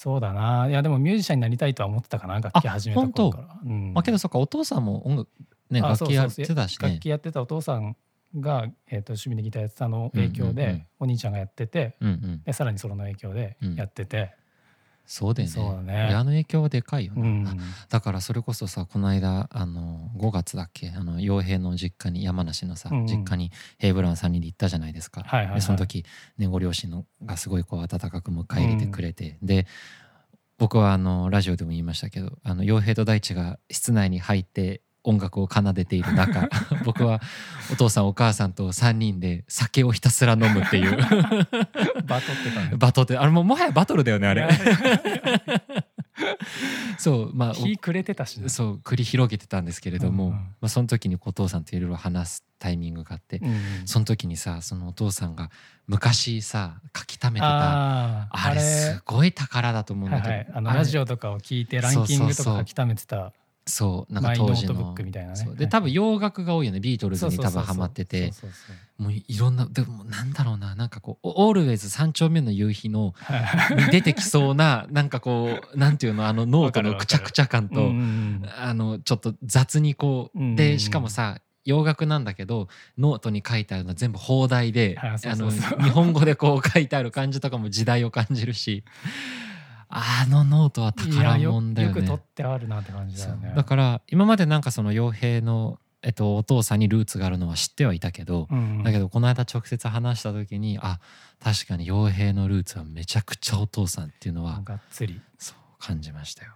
そうだな。いやでもミュージシャンになりたいとは思ってたかな楽器始めた頃から。うん。まあけどそっかお父さんも音楽ねあ楽器やってたしね楽器やってたお父さんが、えー、と趣味でギターやってたの影響で、お兄ちゃんがやっててうんうん。でさらにその影響でうんやってて、そうだよね。ね。親の影響はでかいよな、うん。あだからそれこそさこの間あの5月だっけあの傭兵の実家に山梨のさ、うんうん。実家にヘイブラウン3人で行ったじゃないですか、はいはいはい。でその時ねご両親のがすごいこう温かく迎え入れてくれて、で僕はあのラジオでも言いましたけどあの傭兵と大地が室内に入って音楽を奏でている中 <laughs> 僕はお父さんお母さんと3人で酒をひたすら飲むっていう。<laughs> バトってたね。バトってあれももはやバトルだよねあれ。<laughs> そうまあ日くれてたしね。そう繰り広げてたんですけれども、うんうん。まあ、その時にお父さんといろいろ話すタイミングがあって、うんその時にさそのお父さんが昔さ書き溜めてたあれすごい宝だと思うんだけど、はいはい、あのラジオとかを聞いてランキングとか書き溜めてたそうなんか当時の。で多分洋楽が多いよねビートルズに多分ハマってて。もういろんなでもなんだろうななんかこう「 Always 三丁目の夕日の」<laughs> に出てきそうななんかこうなんていうのあのノートのくちゃくちゃ感と、うんうんあのちょっと雑にこう、うんでしかもさ洋楽なんだけどノートに書いてあるのは全部邦題で日本語でこう書いてある感じとかも時代を感じるしあのノートは宝よ物だよね。よく取ってあるなって感じだよね。だから今までなんかその陽平の、えっと、お父さんにルーツがあるのは知ってはいたけど、うんだけどこの間直接話した時にあ確かに陽平のルーツはめちゃくちゃお父さんっていうのはがっつり、そう感じましたよ。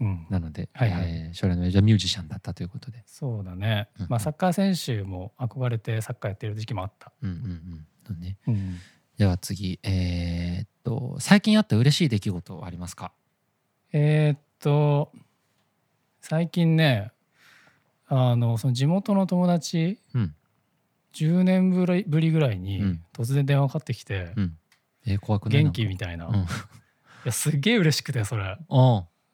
うん、なので、はいはい。えー将来の親父はミュージシャンだったということで。そうだね、うんまあサッカー選手も憧れてサッカーやってる時期もあった、うんうんうん。ね。うん、では次、えーっと最近あった嬉しい出来事はありますか？えーっと最近ねあのその地元の友達、うん10年ぶりぶりぐらいにうん突然電話かかってきてうん。えー怖く元気みたいな、いなんかやすっげえ嬉しくてそれ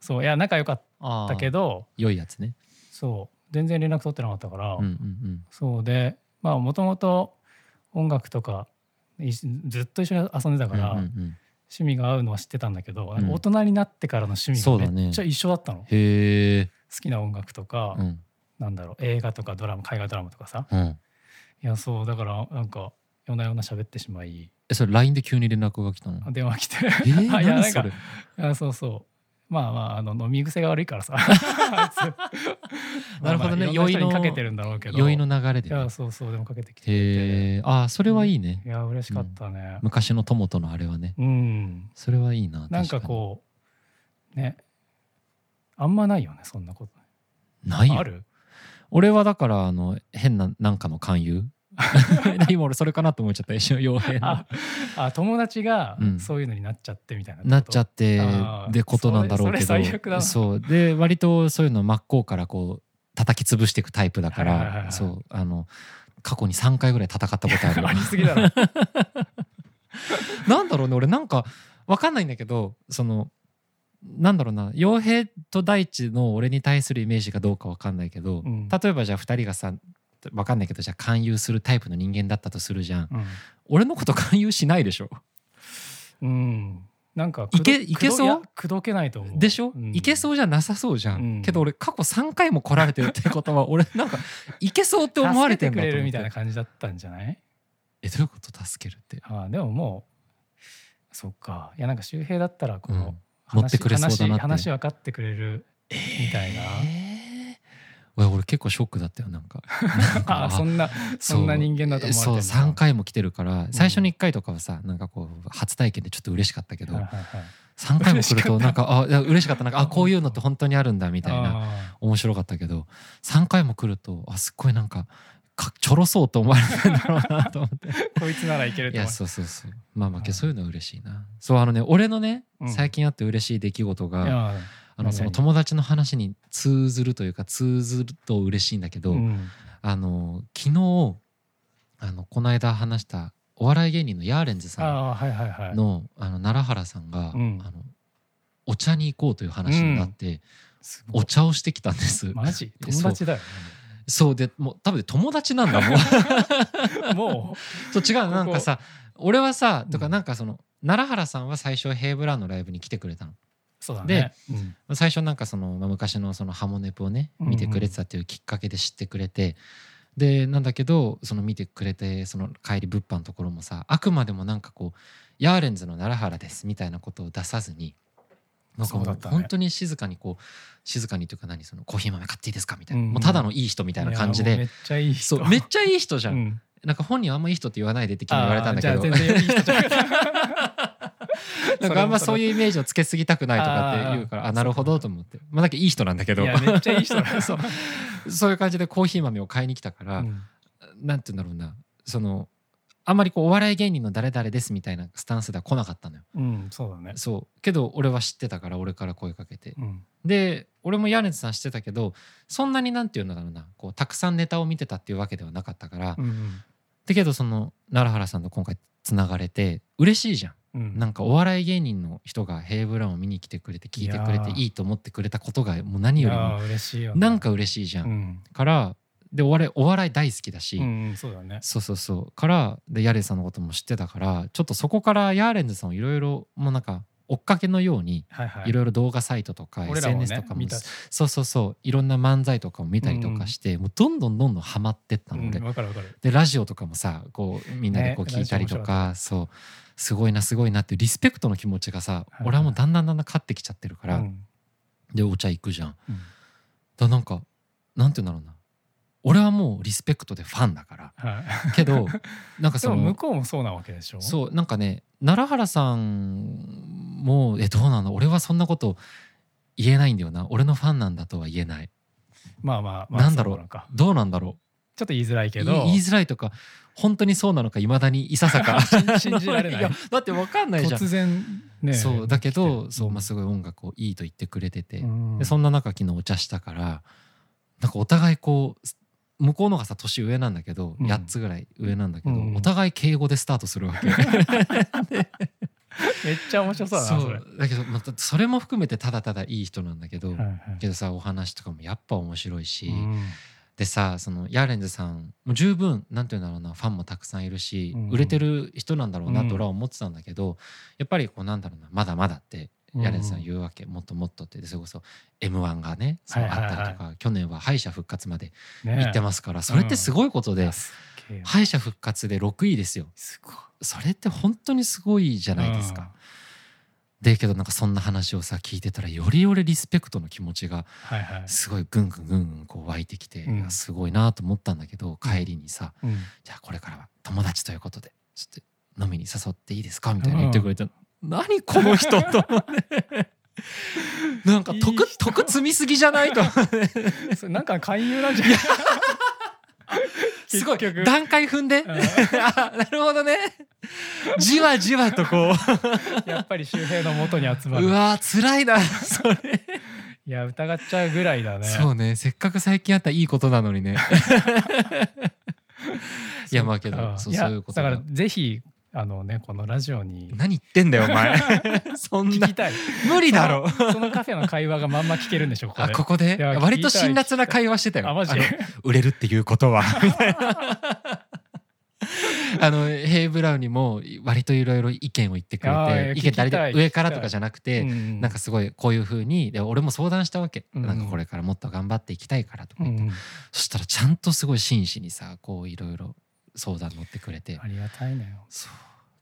そういや仲良かっあ。たけど。ど良いやつね。そう全然連絡取ってなかったから、うんうんそうでまあもともと音楽とかいずっと一緒に遊んでたうん。から、うんうんうん趣味が合うのは知ってたんだけど、うん大人になってからの趣味がめっちゃ一緒だったの、へえ。好きな音楽とか、うんなんだろう映画とかドラマ海外ドラマとかさうん。いやそうだからなんか夜な夜な喋ってしまいえそれ LINE で急に連絡が来たの？あ電話来て <laughs> いや何それなんか。あそうそうまあまああの飲み癖が悪いからさ <laughs> なるほどね酔いのにかけてるんだろうけど酔いの流れでね、いやそうそうでもかけてきてて。ああそれはいいね。いや嬉しかったね昔の友とのあれはね。うん、それはいいな。なんかこうねあんまないよねそんなことう。ないよあ。る？俺はだからあの変ななんかの勧誘 <laughs> 今俺それかなと思っちゃった。一瞬傭兵の。ああ友達がうん。そういうのになっちゃってみたいななっちゃってでことなんだろうけど。そう。で割とそういうの真っ向からこう叩き潰していくタイプだからそう。あの過去に3回ぐらい戦ったことある。<laughs> ありすぎだろ。<laughs> なんだろうね俺なんかわかんないんだけどそのなんだろうな傭兵と大地の俺に対するイメージがどうかわかんないけど、うん。例えばじゃあ2人がさわかんないけどじゃあ勧誘するタイプの人間だったとするじゃん。うん。俺のこと勧誘しないでしょ？うん。なんかいけいけそう？くどけないと思う。でしょ、うん。いけそうじゃなさそうじゃん、うん。けど俺過去3回も来られてるってことは俺なんかいけそうって思われてんだと思みたいな感じだったんじゃないえどういうこと？助けるって、ああでももうそっか。いやなんか周平だったらこうん。の、乗ってくれそうだなって。話話分かってくれるみたいな、えー、俺俺結構ショックだったよなんか。<laughs> ああ <laughs> そんなそんな人間だと思われてそうる3回も来てるから最初に1回とかはさなんかこう初体験でちょっと嬉しかったけど、はいはいはい。3回も来るとなんかあいや嬉しかった。なんかあうんこういうのって本当にあるんだみたいなあ面白かったけど3回も来るとあすっごいなんかかちょろそうと思われてるんだろうなと思って。あ <laughs> こいつならいけるいやと思うそうそうそう。まあまあはい。そういうのは嬉しいな。そうあのね俺のねうん。最近あって嬉しい出来事が、あのその友達の話に通ずるというか通ずると嬉しいんだけど、うん。あの昨日あのこの間話したお笑い芸人のヤーレンズさああはいはいはい。んの,、あの奈良原さんが、うん。あのお茶に行こうという話になって、すごい。お茶をしてきたんです。マジ？<laughs> 友達だよそう。でもう多分友達なんだもん。ね <laughs> もそう違う。こなんかさ俺はさとかうん。なんかその、奈良原さんは最初ヘイブランのライブに来てくれたの。うそうだね。うん。最初なんかその、まあ昔のそのハモネプをねうんうん。見てくれてたっていうきっかけで知ってくれて、でなんだけどその見てくれてその帰り物販のところもさあくまでもなんかこう「ヤーレンズの奈良原です」みたいなことを出さずになんかもう本当に静かにこう静かにというか何そのコーヒー豆買っていいですかみたいな、うんうん。もうただのいい人みたいな感じで。めっちゃいい人。そうめっちゃいい人じゃん、うん。なんか本人はあんまいい人って言わないでって昨日言われたんだけど <laughs> <laughs> なんかあんまそういうイメージをつけすぎたくないとかって言うからあなるほどと思って。まあなんかいい人なんだけど。いやめっちゃいい人だそう。<laughs> そういう感じでコーヒー豆を買いに来たから、うん。なんて言うんだろうな。そのあんまりこうお笑い芸人の誰々ですみたいなスタンスでは来なかったのよ。うんそうだね。そう。けど俺は知ってたから俺から声かけて。うん。で俺もヤーネツさん知ってたけどそんなになんて言うんだろうな。こうたくさんネタを見てたっていうわけではなかったから、うんだけどその奈良原さんと今回つながれて嬉しいじゃんうん。なんかお笑い芸人の人がヘイブラウンを見に来てくれて聞いてくれていいいと思ってくれたことがもう何よりもいやー嬉しいよね。なんか嬉しいじゃん。うん。からでお笑いお笑い大好きだし、うんうんそうだね。そうそうそう。からでヤレンさんのことも知ってたからちょっとそこからヤーレンズさんをいろいろもうなんか追っかけのようにはいろいろ動画サイトとか SNS ねとかも見た。しそうそうそういろんな漫才とかを見たりとかして、もうどんどんどんどんハマってったの俺、うんでラジオとかもさこうみんなでこうね聞いたりとか、そうすごいなすごいなっていうリスペクトの気持ちがさ、はい俺はもうだんだんだんだん勝ってきちゃってるから、うん。でお茶行くじゃん。うん。らなんかなんて言うんだろうな。俺はもうリスペクトでファンだから。はい。けど <laughs> なんかその向こうもそうなわけでしょ？そうなんかね奈良原さんもえどうなの？俺はそんなこと言えないんだよな。俺のファンなんだとは言えない。まあまあまあなんだろう。どうなんだろちょっと言いづらいうけ言ど。い言いづらいとか本当にそうなのかいまだにいささか。<laughs> 信じられない。やだって分かんないじゃん。突然ね。そうだけどそう、まあ、んすごい音楽をいいと言ってくれてて、うん。でそんな中昨日お茶したからなんかお互いこう向こうのがさ年上なんだけど、うん。8つぐらい上なんだけど、うん。お互い敬語でスタートするわけ <laughs> めっちゃ面白そうだなそれ。だけどまたそれも含めてただただいい人なんだけど、はいはい。けどさお話とかもやっぱ面白いし、うんでさそのヤーレンズさんもう十分なんていうんだろうなファンもたくさんいるし、うん売れてる人なんだろうなうん。と俺は思ってたんだけど、やっぱりこうなんだろうなまだまだってヤーレンズさん言うわけ、もっともっとってでそれこそ m 1がねそうあはいはいはい。ったりとか、去年は敗者復活までね。行ってますから、それってすごいことで、敗者復活で6位ですよ。それって本当にすごいじゃないですか。でけどなんかそんな話をさ聞いてたらよりよりリスペクトの気持ちがすごい。ぐんぐんぐんぐんこう湧いてきて、すごいなと思ったんだけど帰りにさ、うん。じゃあこれからは友達ということでちょっと飲みに誘っていいですか？みたいな言ってくれて、何この人と思って。<laughs> なんかいい得人。得積みすぎじゃないと <laughs> それなんか勧誘なんじゃない？<laughs> すごい。段階踏んで。うん。あなるほどねじわじわとこ <laughs> やっぱり周平の元に集まううるわー辛いな。それ。いや疑っちゃうぐらいだね。そうね。せっかく最近あったいいことなのにね。<laughs> いやまあけどそうそういうことがだからぜひあのねこのラジオに。何言ってんだよお前。<laughs> そんな。聞きたい。無理だろ。そのそのカフェの会話がまんま聞けるんでしょここで。あここで？割と辛辣な会話してたよ。あマジの売れるっていうことは。みたいな <laughs> あのヘイブラウンにも割といろいろ意見を言ってくれて意見ってあれ聞きたい。で上からとかじゃなくて、うんなんかすごいこういうふうにで俺も相談したわけ、うんなんかこれからもっと頑張っていきたいからとか言って、うんそしたらちゃんとすごい真摯にさこういろいろ相談乗ってくれて。ありがたいのよ。そう。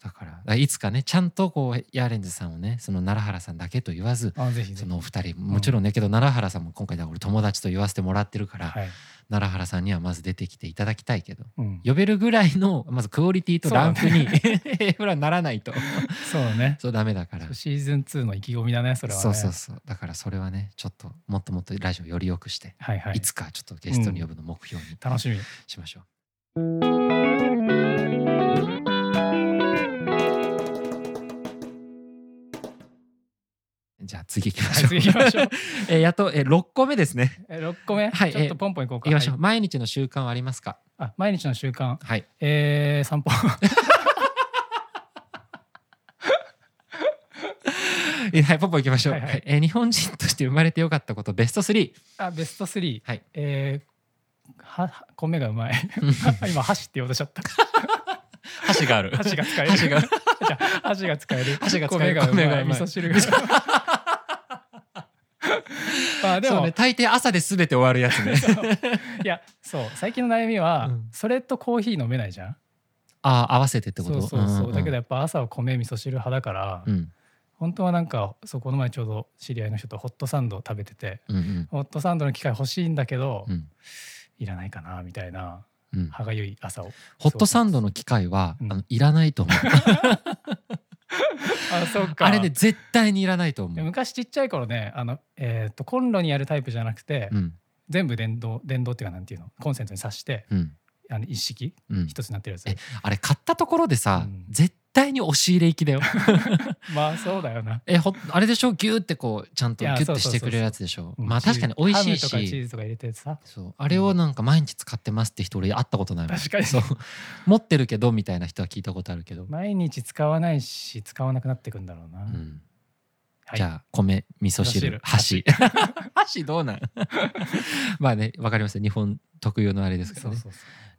だからいつかねちゃんとこうヤーレンズさんをねその奈良原さんだけと言わずあぜひ。そのお二人もちろんねけど奈良原さんも今回だから俺友達と言わせてもらってるから、はい奈良原さんにはまず出てきていただきたいけどうん。呼べるぐらいのまずクオリティとランクに <laughs> ほらならないと。そうね。そうダメだから。シーズン2の意気込みだねそれはね。そうそうそう。だからそれはねちょっともっともっとラジオより良くして、はいはい。い、つかちょっとゲストに呼ぶの目標に楽しみ。しましょう。じゃあ次行きましょう。はい次行きましょう。<laughs> えーやっと、えー、6個目ですね。え6個目？はいちょっとポンポンいこうか。行きましょう。はい。毎日の習慣はありますか？あ毎日の習慣。はい。えー散歩。えーはい、ポンポン行きましょう。はいはい。はい。えー日本人として生まれてよかったことベスト3。あベスト3はい。えーはは米がうまい。<laughs> 今箸って言おうとしちゃった。<laughs> 箸がある。箸が使える。箸がじゃあ箸が使える。箸が使える。米がうまい。味噌汁がまあでも、ね大抵朝で全て終わるやつね。<laughs> いやそう。最近の悩みは、うん。それとコーヒー飲めないじゃん。ああ合わせてってこと？そうそうそう、んんだけどやっぱ朝は米味噌汁派だから、うん。本当はなんかそうこの前ちょうど知り合いの人とホットサンドを食べててうんうん。ホットサンドの機械欲しいんだけど、うん。いらないかなみたいなうん。歯がゆい朝を。ホットサンドの機械は、うん。あのいらないと思う <laughs> あそうか。あれね絶対にいらないと思う、昔ちっちゃい頃ねあの、えー、とコンロにやるタイプじゃなくて、うん。全部電動電動っていうかなんていうのコンセントに挿してうん。あの一式うん、一つになってるやつ。えあれ買ったところでさ、うん。絶対に押し入れ行きだよ。<laughs> まあそうだよな。えほあれでしょ？ギューってこうちゃんとギュッてしてくれるやつでしょ？うん。まあ確かに美味しいハムとかチしーズとか入れてさ。そう。あれをなんか毎日使ってますって人俺会ったことないもん。確かに。そう。持ってるけどみたいな人は聞いたことあるけど、毎日使わないし使わなくなってくんだろうな、うん。はい。じゃあ米味噌汁箸。箸。<laughs> どうなん？<laughs> まあねわかりますよ。日本特有のあれですからね。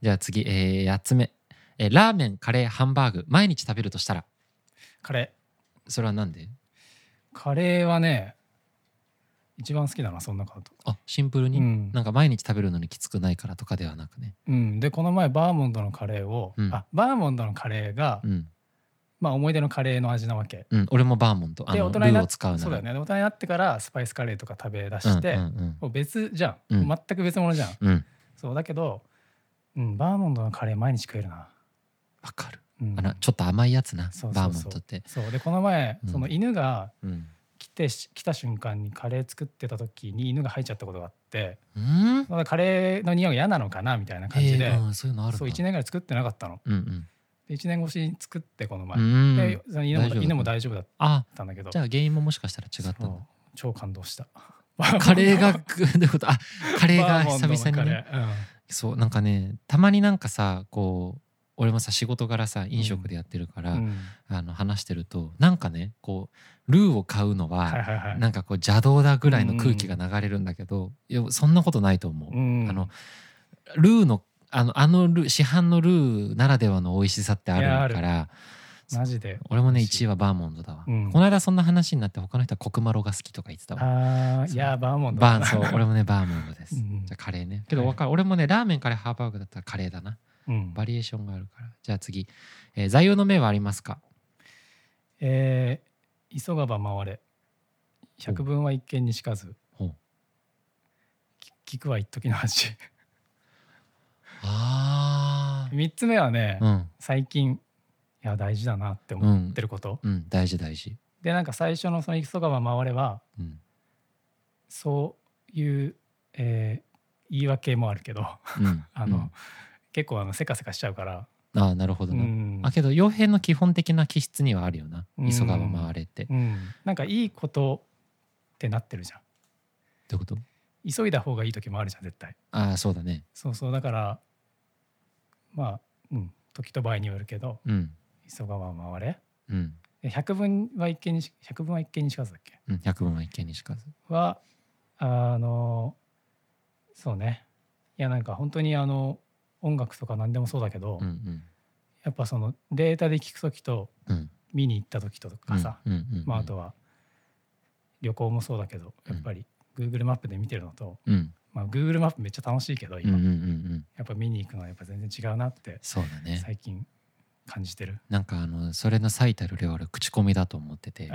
じゃあ次、えー、8つ目、えーラーメンカレーハンバーグ毎日食べるとしたら？カレそれはなんで？ーカレーはね一番好きだなそんなこと。あシンプルに、うん。なんか毎日食べるのにきつくないからとかではなくねうん。でこの前バーモンドのカレーを、うん。あバーモンドのカレーが、うん、まあ思い出のカレーの味なわけ。うん、俺もバーモントあのルで大人になっそうだよね。で大人になってからスパイスカレーとか食べ出して、うんうんもう別じゃん、うん。全く別物じゃん。そうだけど、うん、バーモンドのカレー毎日食えるな、わかる。うん。あのちょっと甘いやつなバーモントって、そう。でこの前、うん。その犬がうん。来て来た瞬間にカレー作ってた時に犬が入っちゃったことがあってうん？まだカレーの匂いが嫌なのかなみたいな感じで、えーうんそういうのあるそうか1年ぐらい作ってなかったの。うんうん。で1年越しに作ってこの前、うん。で犬も大丈夫犬も大丈夫だっあたんだけど。じゃあ原因ももしかしたら違った超感動した <laughs> カレーがあカレーが久々にね。うん。そうなんかねたまになんかさこう俺もさ仕事柄さ飲食でやってるから、うん。あの話してるとなんかねこうルーを買うのは、はいはいはい。なんかこう邪道だぐらいの空気が流れるんだけど、いやそんなことないと思う。うん。あのルーのあのあのルー市販のルーならではの美味しさってあるるからマジで。俺もね美味しい。1位はバーモンドだわ、うん。この間そんな話になって他の人はコクマロが好きとか言ってたわ。あーいやバーモンド。バーンそう俺もねバーモンドです、うん。じゃあカレーね。けどわかる、俺もねラーメンカレーハーバーグだったらカレーだなうん。バリエーションがあるから。じゃあ次、えー座右の銘はありますか？えー急がば回れ。百聞は一見にしかず。聞くは一時の恥 <laughs> あ三つ目はね、あうん。最近いや大事だなって思ってること、うん。大事大事。でなんか最初のその急がば回れはうん。そういう、えー言い訳もあるけど。うん。<laughs> あの、うん結構あのせかせかしちゃうから、ああなるほどな、うん。あけど傭兵の基本的な気質にはあるよな。うん。急がば回れって、どうん、なんかいいことってなってるじゃん。ういうこと？急いだ方がいい時もあるじゃん絶対。ああそうだね。そうそう。だからまあうん。時と場合によるけどうん。急がば回れ。うん。で百聞は一見にし百聞は一見にしかずだっけ？うん百分は一見にしかず。はあのそうね。いやなんか本当にあの音楽とか何でもそうだけど、うんうんやっぱそのデータで聞く時と見に行った時とかさ、まあ、あとは旅行もそうだけどやっぱり Google マップで見てるのと、うん。まあ、Google マップめっちゃ楽しいけど今、うん。うん。うん。やっぱ見に行くのはやっぱ全然違うなってそうだね最近感じてる。なん。かあのそれの最たる例は俺口コミだと思ってて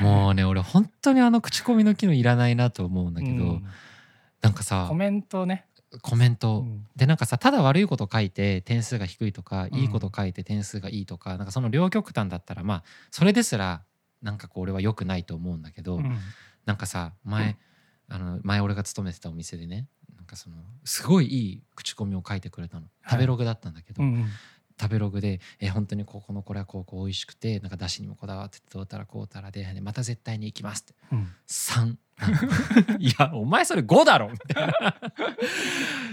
もうね俺本当にあの口コミの機能いらないなと思うん。だけど、うん。なん。かさコメントね、コメント、うん。でなんかさただ悪いこと書いて点数が低いとか、うん。いいこと書いて点数がいいとかなんかその両極端だったらまあそれですらなんかこう俺は良くないと思うんだけど、うん。なんかさ前、あの前俺が勤めてたお店でねなんかそのすごいいい口コミを書いてくれたの。はい食べログだったんだけど、うんうん食べログで「え本当にここのこれはこうこう美味しくてなんかだしにもこだわっててどうたらこうたらでまた絶対に行きます」って。うん。3 <laughs> いやお前それ5だろみたいな。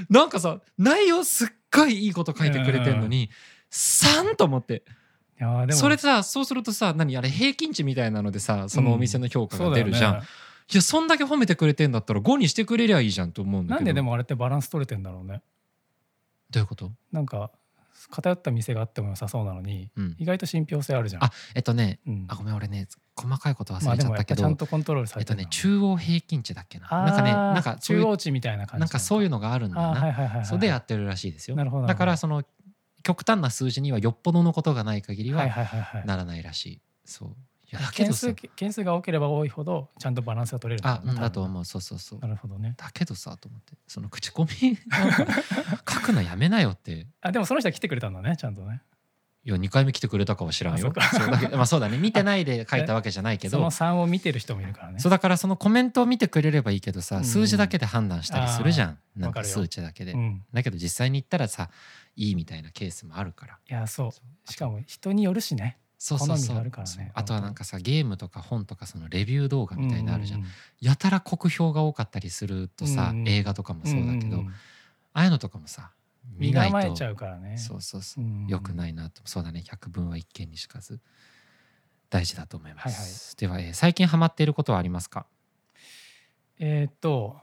なんかさ内容すっごいいいこと書いてくれてんのに3と思って。いやーでも。それさそうするとさ何あれ平均値みたいなのでさそのお店の評価が出るじゃん、そうだよね。いやそんだけ褒めてくれてんだったら5にしてくれりゃいいじゃんと思うんだけど。なんででもあれってバランス取れてんだろうね。どういうこと？なんか偏った店があっても良さそうなのにうん。意外と信憑性あるじゃん。あえっとねうん。あごめん俺ね細かいこと忘れちゃったけど、ちゃんとコントロールさえっとれてるね中央平均値だっけな。なんかねなんか中央値みたいな感じなんか。そういうののがあるんだな、はいはいはいはいそれでやってるらしいですよ。なるほどだからその極端な数字にはよっぽどのことがない限りはいははいはいはい。ならないらしい、そう件さ。数件数が多ければ多いほどちゃんとバランスが取れるんあ、うん、だとう思う。そうそうそう。なるほどね。だけどさと思って。その口コミ？<laughs> 書くのやめなよって。あでもその人は来てくれたんだねちゃんとね。いや2回目来てくれたかは知らんよ。あそうだけどまあそうだね。<laughs> 見てないで書いたわけじゃないけど。その3を見てる人もいるからね。そうだからそのコメントを見てくれればいいけどさ、うん。数字だけで判断したりするじゃん。なんか数値だけで、うん。だけど実際に言ったらさいいみたいなケースもあるから。いやそう。しかも人によるしねそうそうそう。ねあとはなんかさゲームとか本とかそのレビュー動画みたいなのあるじゃん,、ううやたら酷評が多かったりするとさ、うんうん映画とかもそうだけど、んんん。ああいうのとかもさ見身ないとちゃうからねそうそうそう。うんよくないなと。そうだね。百聞は一見にしかず。大事だと思います、では、えー最近ハマっていることはありますか？えーっと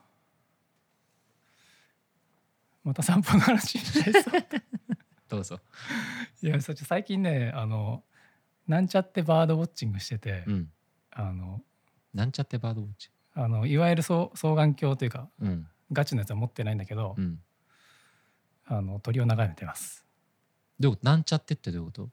また散歩の話 <laughs> どうぞ。いやそっち最近ねあのなんちゃってバードウォッチングしてて、うん。あのなんちゃってバードウォッチあのいわゆる双双眼鏡というかうん。ガチのやつは持ってないんだけど、うん。あの鳥を眺めてます。どういうこと？なんちゃってってどういうこと？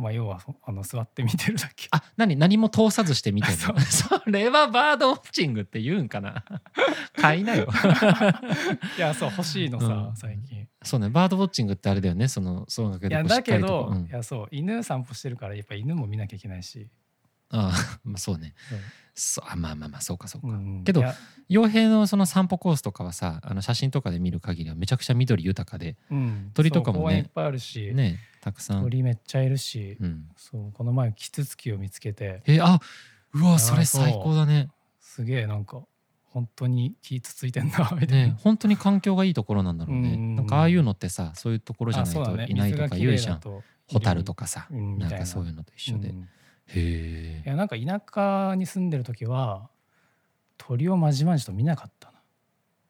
まあ要はそあの座って見てるだけ。あ何何も通さずして見てるその <laughs> それはバードウォッチングって言うんかな？<laughs> 買いなよ。<laughs> いやそう欲しいのさ、うん。最近。そうねバードウォッチングってあれだよね。その総額でこうしいやだけど、うん。いやそう犬散歩してるからやっぱ犬も見なきゃいけないし。ああ <laughs> まあそうね。そうそうあまあまあまあそうかそうか、うんけど傭兵のその散歩コースとかはさあの写真とかで見る限りはめちゃくちゃ緑豊かでうん。鳥とかもね。いっぱいあるし、ねたくさん、鳥めっちゃいるし、うん、そうこの前キツツキを見つけて。えあうわあそれ最高だね。すげえなんか本当に気つついてんなみたいな。ね本当に環境がいいところなんだろうね、うん。なんかああいうのってさそういうところじゃないといないとか言うじゃん、ホタルとかさ、な。なんかそういうのと一緒で、うんいやなんか田舎に住んでる時は鳥をまじまじと見なかったな。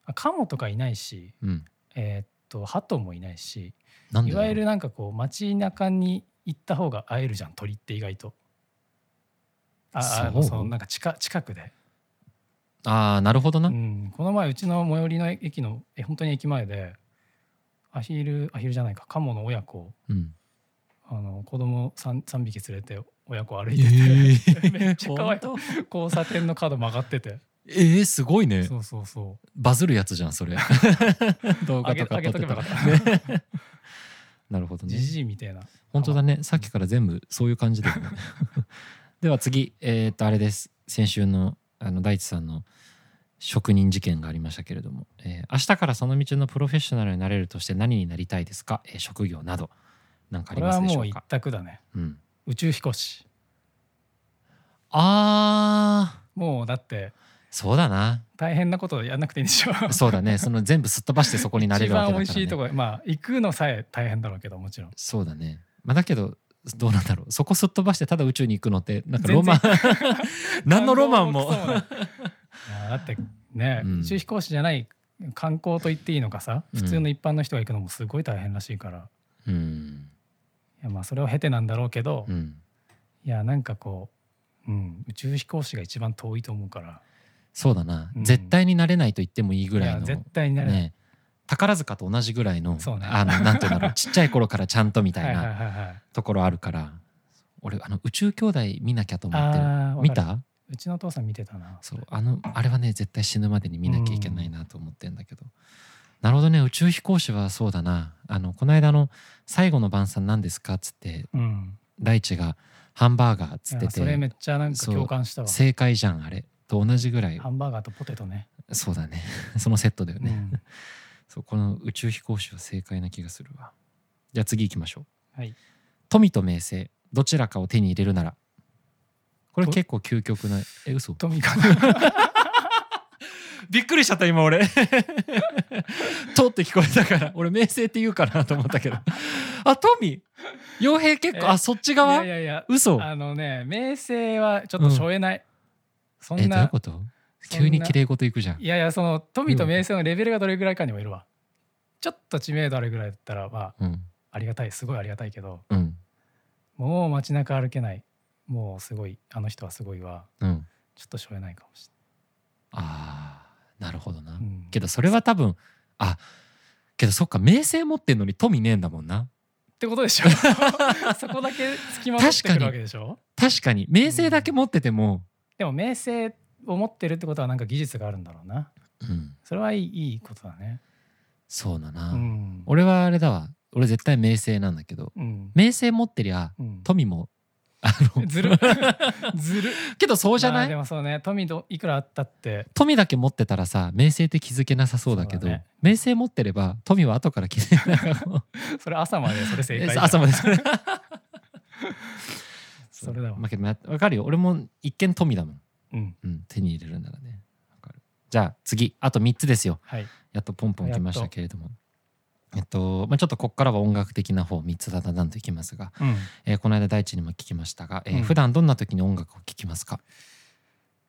あカモとかいないしうん。えーっと鳩もいないしいわゆるなんかこう街中に行った方が会えるじゃん鳥って意外と。ああのそのなんか近近くで、ああなるほどな、うん、この前うちの最寄りの駅のえ本当に駅前でアヒルアヒルじゃないかカモの親子うん。あの子供三三匹連れて親子歩いてて、<laughs> めっちゃ可愛い。交差点の角曲がってて。えー、すごいね。そうそうそう。バズるやつじゃんそれ。<laughs> 動画とか撮ってたあげとけばよかっ <laughs> なるほどね。じじいみたいな。本当だね。さっきから全部そういう感じだよね。では次。えーっとあれです。先週のあの大地さんの職人事件がありましたけれども、えー明日からその道のプロフェッショナルになれるとして何になりたいですか、えー職業など。何かありこれはもう一ますでしょうか択だね。うん、宇宙飛行士。あーもうだってそうだな。大変なことやんなくていいんでしょ。そうだね。その全部すっ飛ばしてそこになれ一るわけだから、ね、番美味しいとこまあ行くのさえ大変だろうけどもちろん。そうだね。まあだけどどうなんだろう。そこすっ飛ばしてただ宇宙に行くのってなんかロマン。<laughs> 何のロマンも。だ。ってね、うん。宇宙飛行士じゃない観光と言っていいのかさうん普通の一般の人が行くのもすごい大変らしいから、うんいやまあそれを経てなんだろうけど、いうん。やなんかこう、うん、宇宙飛行士が一番遠いと思うから。そうだな、うん。絶対になれないと言ってもいいぐらいの。絶対になれない、ね。宝塚と同じぐらいのね。あのなんていうんだろう。<laughs> ちっちゃい頃からちゃんとみたいなところあるから。俺あの宇宙兄弟見なきゃと思ってる。見た？うちのお父さん見てたな。そうあのあれはね絶対死ぬまでに見なきゃいけないなと思ってんだけど、なるほどね。宇宙飛行士はそうだな。あのこの間の「最後の晩餐何ですか?」っつってうん。大地がハンバーガーっつっていやそれめてっちゃなんか共感したわ。正解じゃんあれ。と同じぐらい。ハンバーガーとポテトね。そうだね。<laughs> そのセットだよね、うん。<laughs> そうこの宇宙飛行士は正解な気がするわ。じゃあ次行きましょう。はい。富と名声どちらかを手に入れるなら。これと結構究極なえ嘘？トミカな？<laughs> びっくりしちゃった今俺「<laughs> と」って聞こえたから。俺名声って言うかなと思ったけど。あ富傭兵結構？え？あそっちい側やいやいや。嘘。あのね名声はちょっとしょえない、そんなえどういうこと？急に綺麗事いくじゃん。いやいやその富と名声のレベルがどれぐらいかにもよるわ、ちょっと知名度あるぐらいだったらまあうん。ありがたい。すごいありがたいけど。うん。もう街中歩けない。もうすごい。あの人はすごいはうん。ちょっとしょえないかもしあーなるほどな、うん。けどそれは多分あけどそっか名声持ってんのに富ねえんだもんな。ってことでしょ。<laughs> そこだけ付きまとってくるわけでしょ。確かに名声だけ持ってても、でも名声を持ってるってことはなんか技術があるんだろうな。うん、それはいいいいことだね。そうだな、うん。俺はあれだわ。俺絶対名声なんだけど。うん、名声持ってりゃうん、富もあの。ずる。<laughs> ずる。けどそうじゃない、まあでもそうね。富どいくらあったって。富だけ持ってたらさ名声って気づけなさそうだけどね。名声持ってれば富は後から気づけない <laughs> それ朝までそれ正解朝まで。それ <laughs> それだわまあけどまわかるよ。俺も一見富だもん、うん。うん、手に入れるならね。わかる。じゃあ次。あと3つですよ。はい。やっとポンポン来ましたけれどもえっとまあ、ちょっとここからは音楽的な方3つだだだんといきますが、うん。えーこの間大地にも聞きましたが、えーうん。普段どんな時に音楽を聴きますか、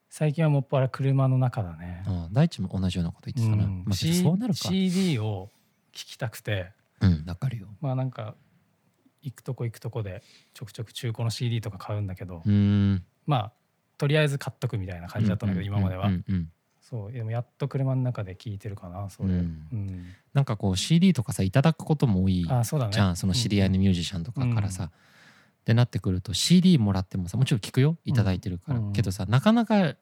最近はもっぱら車の中だね。うん、大地も同じようなこと言ってたな、うん。まあ、そうなるか。CD を聴きたくて。うんわかるよ。まあなんか行くとこ行くとこでちょくちょく中古の CD とか買うんだけど、うーん。まあとりあえず買っとくみたいな感じだったんだけど、今までは、うんうんうんそうでもやっと車の中で聴いてるかなそれ、ううん。んなんかこう CD とかさいただくことも多いあそうだね。じゃん。その知り合いのミュージシャンとかからさ、ってなってくると CD もらってもさもちろん聞くよ。いただいてるから、うん。けどさなかなか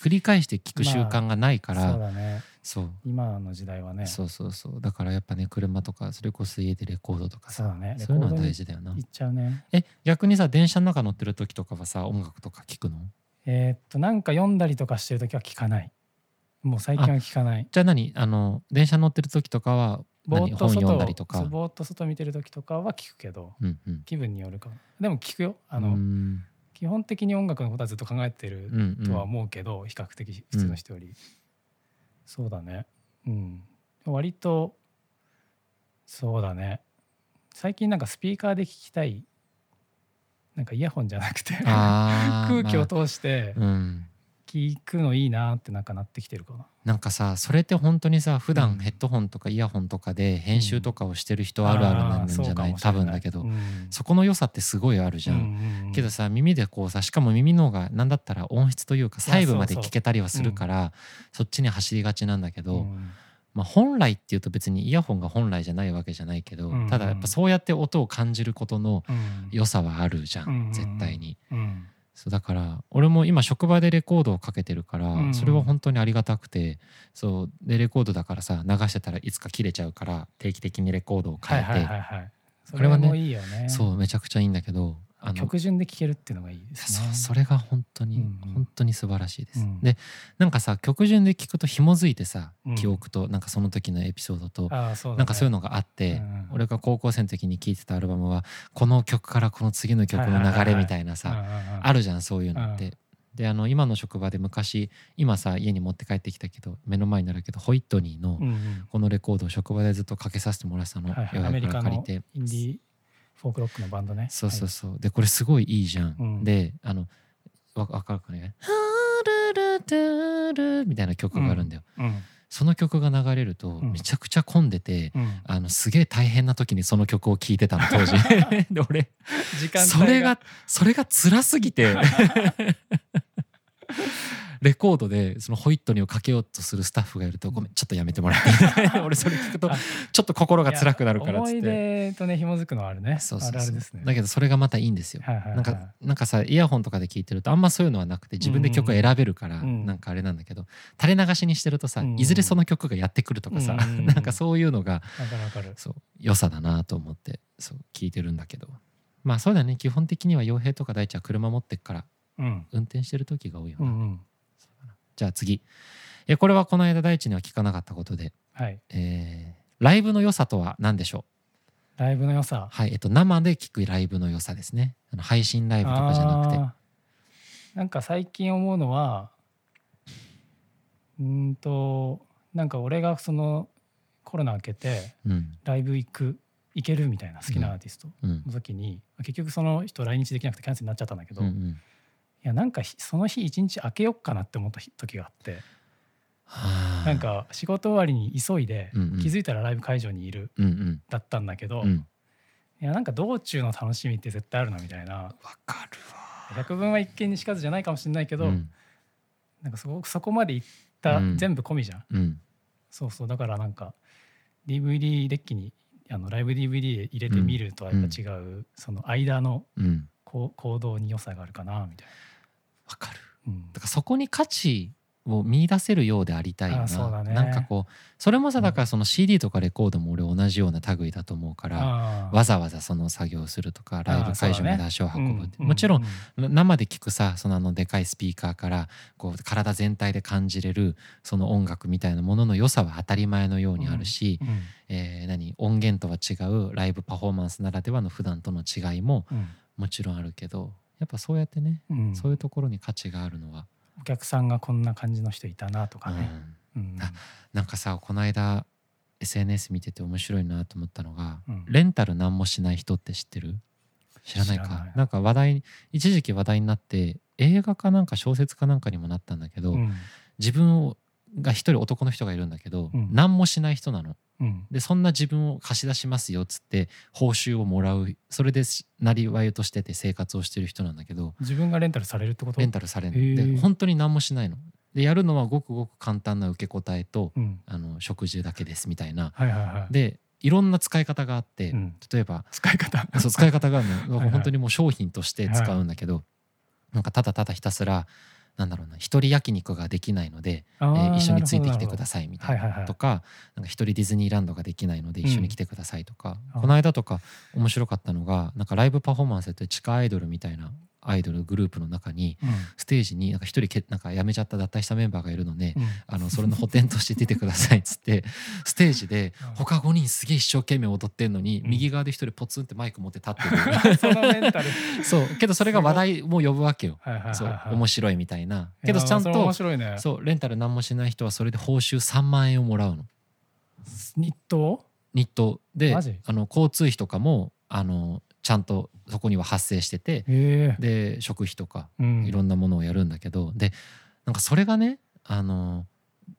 繰り返して聞く習慣がないから、そうだね。そう。今の時代はね。そうそうそう。だからやっぱね車とかそれこそ家でレコードとかさそうだね。そういうのは大事だよな。行っちゃうね。え逆にさ電車の中乗ってる時とかはさ音楽とか聞くの？えーっとなんか読んだりとかしてる時は聞かないもう最近は聞かない。じゃあ何？あの電車乗ってる時とかはぼーっと外とか？ぼーっと外見てる時とかは聞くけど。うんうん。気分によるかも。でも聞くよ。あの、うん。基本的に音楽のことはずっと考えてるうんうん。とは思うけど、比較的普通の人より、そうだね。うん。割とそうだね。最近なんかスピーカーで聞きたい。なんかイヤホンじゃなくて。<laughs> 空気をまあ通して。うん聞くのいいなってなんかなってきてるかな。なんかさそれって本当にさ普うん。段ヘッドホンとかイヤホンとかで編集とかをしてる人あるあるなんじゃない、多分だけど、そこの良さってすごいあるじゃん。けどさ耳でこうさしかも耳の方が何だったら音質というか細部まで聞けたりはするからそっちに走りがちなんだけど、まあ、本来っていうと別にイヤホンが本来じゃないわけじゃないけど、うんうん。ただやっぱそうやって音を感じることのうん。良さはあるじゃん、うんうん絶対に。うんそうだから俺も今職場でレコードをかけてるから、うんそれは本当にありがたくてそうでレコードだからさ流してたらいつか切れちゃうから定期的にレコードを変えて、はいはいはいはい。そこれはねれもいいよね。そうめちゃくちゃいいんだけどあの曲順で聴けるっていうのがいいですね。それが本当に、うんうん。本当に素晴らしいです。うん。でなんかさ曲順で聞くと紐づいてさ、うん。記憶となんかその時のエピソードと、ああそうなんかそういうのがあって、うん俺が高校生の時に聴いてたアルバムはこの曲からこの次の曲の流れみたいなさ、あるるじゃんそういうのって。であの今の職場で昔今さ家に持って帰ってきたけど目の前になるけどホイットニーのこのレコードを職場でずっとかけさせてもらってたの、うやくアメリカの借りてインディーフォークロックのバンドね。そうそうそう、でこれすごいいいじゃん、うん。であのわわかるかね「ハルルトゥル」みたいな曲があるんだよ、はいうん。その曲が流れるとうん。めちゃくちゃ混んでて、うん。あのすげえ大変な時にその曲を聴いてたの当時。<laughs> で俺時間帯それがそれが辛すぎて <laughs> レコードでそのホイットニーをかけようとするスタッフがいると「ごめんちょっとやめてもらって。いい?」俺それ聞くとあちょっと心が辛くなるからっつ思いって出とね紐づくのはあるね。そうそうそう。あるあるですね。だけどそれがまたいいんですよ。はいはいはい。なんかなんかさイヤホンとかで聞いてるとあんまそういうのはなくて自分で曲を選べるからうん。なんかあれなんだけど垂れ流しにしてるとさうん。いずれその曲がやってくるとかさうん。<laughs> なんかそういうのがそう良さだなと思ってそう聞いてるんだけど。まあそうだね。基本的には傭兵とか大地は車持ってっからうん。運転してる時が多いよな、うんうんじゃあ次。えこれはこの間大地には聞かなかったことで、はい。えーライブの良さとは何でしょう？ライブの良さ？はいえっと生で聞くライブの良さですね。あの配信ライブとかじゃなくて。なんか最近思うのはうーんとなんか俺がそのコロナ明けてうん。ライブ行く行けるみたいな好きなアーティストうん。の時に、結局その人来日できなくてキャンセルになっちゃったんだけど、いうんうんやなんかひその日一日空けよっかなって思った日時があって。はあ。なんか仕事終わりに急いで、うんうん。気づいたらライブ会場にいるうんうん。だったんだけど、うん。いやなんか道中の楽しみって絶対あるなみたいな。わかる百聞は一見にしかずじゃないかもしれないけど、わうん。なんかそこそこまでいった、うん。全部込みじゃん。うん。そうそうだからなんか DVD デッキにあのライブ DVD で入れてみるとはやっぱ違う、その間の行動に良さがあるかなみたいわかる。な、うん。だからそこに価値を見出せるようでありたいよなね。なんかこうそれもさうん。だからその CD とかレコードも俺同じような類だと思うから、あー。わざわざその作業をするとかライブ会場まで足を運ぶって、もちろん、う生で聞くさそのあのでかいスピーカーからこう体全体で感じれるその音楽みたいなものの良さは当たり前のようにあるし、うん。えー何音源とは違うライブパフォーマンスならではの普段との違いもうん。もちろんあるけどやっぱそうやってね、うん。そういうところに価値があるのは、お客さんがこんな感じの人いたなとかうん。ね、うん。あなんかさこの間 SNS 見てて面白いなと思ったのが、うん。レンタル何もしない人って知ってる？知らないか。なんか話題一時期話題になって映画かなんか小説かなんかにもなったんだけど、うん。自分をが一人男の人がいるんだけど、うん。何もしない人なの。うん。でそんな自分を貸し出しますよっつって報酬をもらうそれでなりわいとしてて生活をしてる人なんだけど自分がレンタルされるってこと？レンタルされるで本当に何もしないの。でやるのはごくごく簡単な受け答えとうん。あの食事だけですみたいな。はいはいはい。でいろんな使い方があって、うん。例えば使い方？<laughs> そう使い方があるのはいはい。本当にもう商品として使うんだけど、なんかただただひたすらなんだろうな一人焼肉ができないので、えあーー一緒についてきてくださいみたいはいはいはない。とかなんか一人ディズニーランドができないので一緒に来てくださいとか、うん。この間とか面白かったのがなんかライブパフォーマンスって地下アイドルみたいなアイドルグループの中にステージになんか一人けなんか辞めちゃった脱退したメンバーがいるので、あのそれの補填として出てくださいっつってステージでうん。他5人すげえ一生懸命踊ってんのに、うん。右側で一人ポツンってマイク持って立ってる。<laughs> そのメンタル。そう。けどそれが話題も呼ぶわけよ、そうはい面白いみたいな。けどちゃんとそうレンタル何もしない人はそれで報酬3万円をもらうの。日当？日当。であの交通費とかもあのちゃんとそこには発生しててで食費とかうん。いろんなものをやるんだけど、でなんかそれがねあの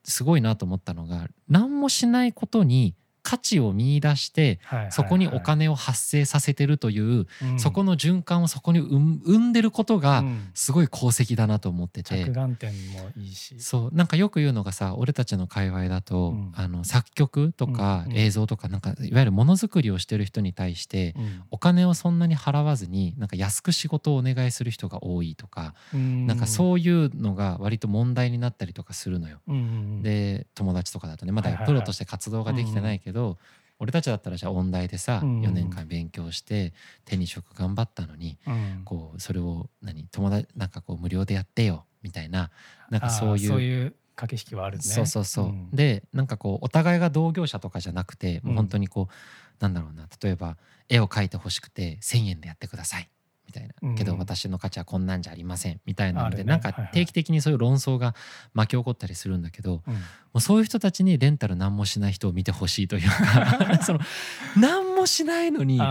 すごいなと思ったのが何もしないことに価値を見出してそこにお金を発生させてるという、うん。そこの循環をそこに生んでることがうん。すごい功績だなと思ってて、着眼点もいいし。そう。なんかよく言うのがさ俺たちの界隈だと、うん。あの作曲とか映像とかなんかいわゆるものづくりをしてる人に対して、うん。お金をそんなに払わずになんか安く仕事をお願いする人が多いとか、なんかうそういうのが割と問題になったりとかするのよ。で友達とかだとねまだプロとして活動ができてないけど、俺たちだったらじゃあ音大でさ、うん。うん4年間勉強して手に職頑張ったのにうん。こうそれを何友達なんかこう無料でやってよみたいななんかそういう駆け引きはあるね。そうそうそう、ん。でなんかこうお互いが同業者とかじゃなくてもう本当にこう、なんだろうな例えば絵を描いてほしくて1,000円でやってくださいみたいな、うん。けど私の価値はこんなんじゃありません。みたいなので、ね。なんか定期的にそういう論争が巻き起こったりするんだけど、うん。もうそういう人たちにレンタル何もしない人を見てほしいというか <laughs> その何もしないのに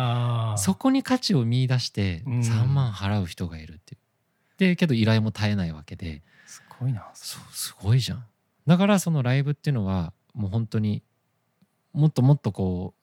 そこに価値を見出してうん。3万払う人がいるっていう。でけど依頼も絶えないわけで。すごいな。そうすごいじゃん。だからそのライブっていうのはもう本当にもっともっとこう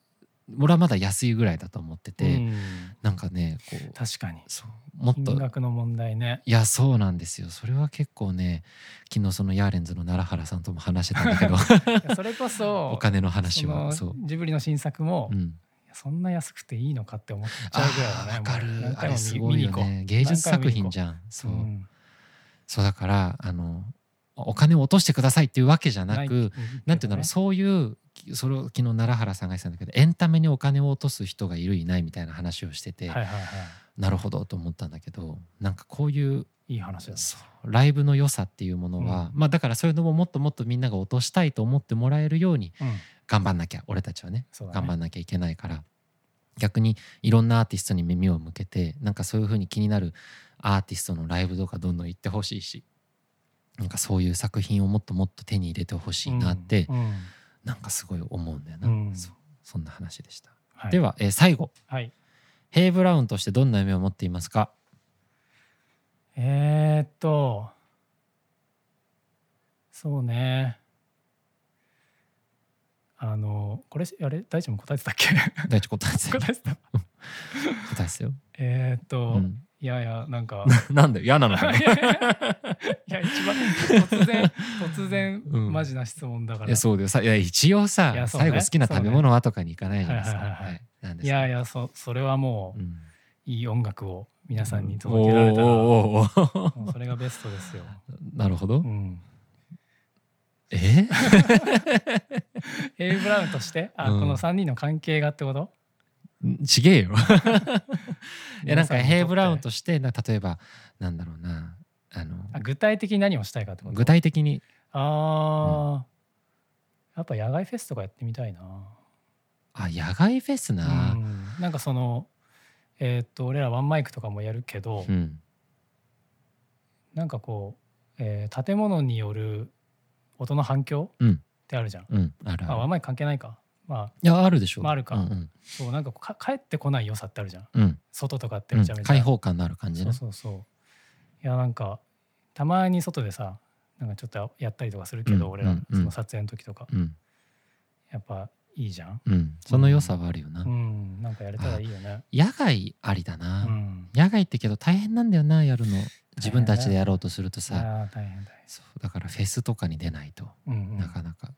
俺はまだ安いぐらいだと思ってて、うん。なんかねこう確かに。そうもっと金額の問題ね。いやそうなんですよ。それは結構ね昨日そのヤーレンズの奈良原さんとも話してたんだけど <laughs> それこそお金の話はそそう。のジブリの新作も、うん、そんな安くていいのかって思っちゃうぐらいだねわかる。あれすごいよね。芸術作品じゃゃん。そう、んそうだからあのお金を落としてくださいっていうわけじゃなくなんていうんだろう、そういうそれを昨日奈良原さんが言ってたんだけどエンタメにお金を落とす人がいるいないみたいな話をしてて、なるほどと思ったんだけどなんかこういういい話だライブの良さっていうものは、まあだからそういうのももっともっとみんなが落としたいと思ってもらえるようにうん。頑張んなきゃ俺たちはね頑張んなきゃいけないから。逆にいろんなアーティストに耳を向けてなんかそういう風に気になるアーティストのライブとかどんどん行ってほしいしなんかそういう作品をもっともっと手に入れてほしいなって、うんうん。なんかすごい思うんだよな、うん。そう。そんな話でした、はい。では、えー最後。はい。ヘイブラウンとしてどんな夢を持っていますか？えー、っと。そうね。あのこれあれ大地も答えてたっけ？大地答えてた。<laughs> 答えてた。ことですよ。えーっと、うん、いやいやなんか <laughs> なんだよ嫌なのかいね。や <laughs> いや一番突然突然、うんマジな質問だからいやそうだよさいや一応さ最後好きな食べ物はとかに行かないじゃないですか。はいやいやそそれはもう、うんいい音楽を皆さんにお届けられたら、それがベストですよ。なるほどう。ん、えエイブラウンとしてあ、うんこの3人の関係がってことちげえよ。<laughs> いやなんかヘイ・ブラウンととしてな例えばなんだろうなあのあ具体的に何をしたいかってこと？具体的にあー、やっぱ野外フェスとかやってみたいな。あ野外フェスな。うんなんかそのえーっと俺らワンマイクとかもやるけど、うんなんかこう、えー建物による音の反響うんってあるじゃん。うんある。あワンマイク関係ないか。まあいやあるでしょ。まああるかうんうんそうなんかか帰ってこない良さってあるじゃん。うん外とかってうんめちゃめちゃ。開放感のある感じそうね。そうそう。いやなんかたまに外でさなんかちょっとやったりとかするけど、うん俺らうんうんその撮影の時とか、うんやっぱいいじゃん。うんその良さはあるよな。うんなんかやれたらいいよね。野外ありだうな。ん。野外ってけど大変なんだよなやるの。自分たちでやろうとするとさ。ああ大変だよ。そうだからフェスとかに出ないとうんうんなかなか。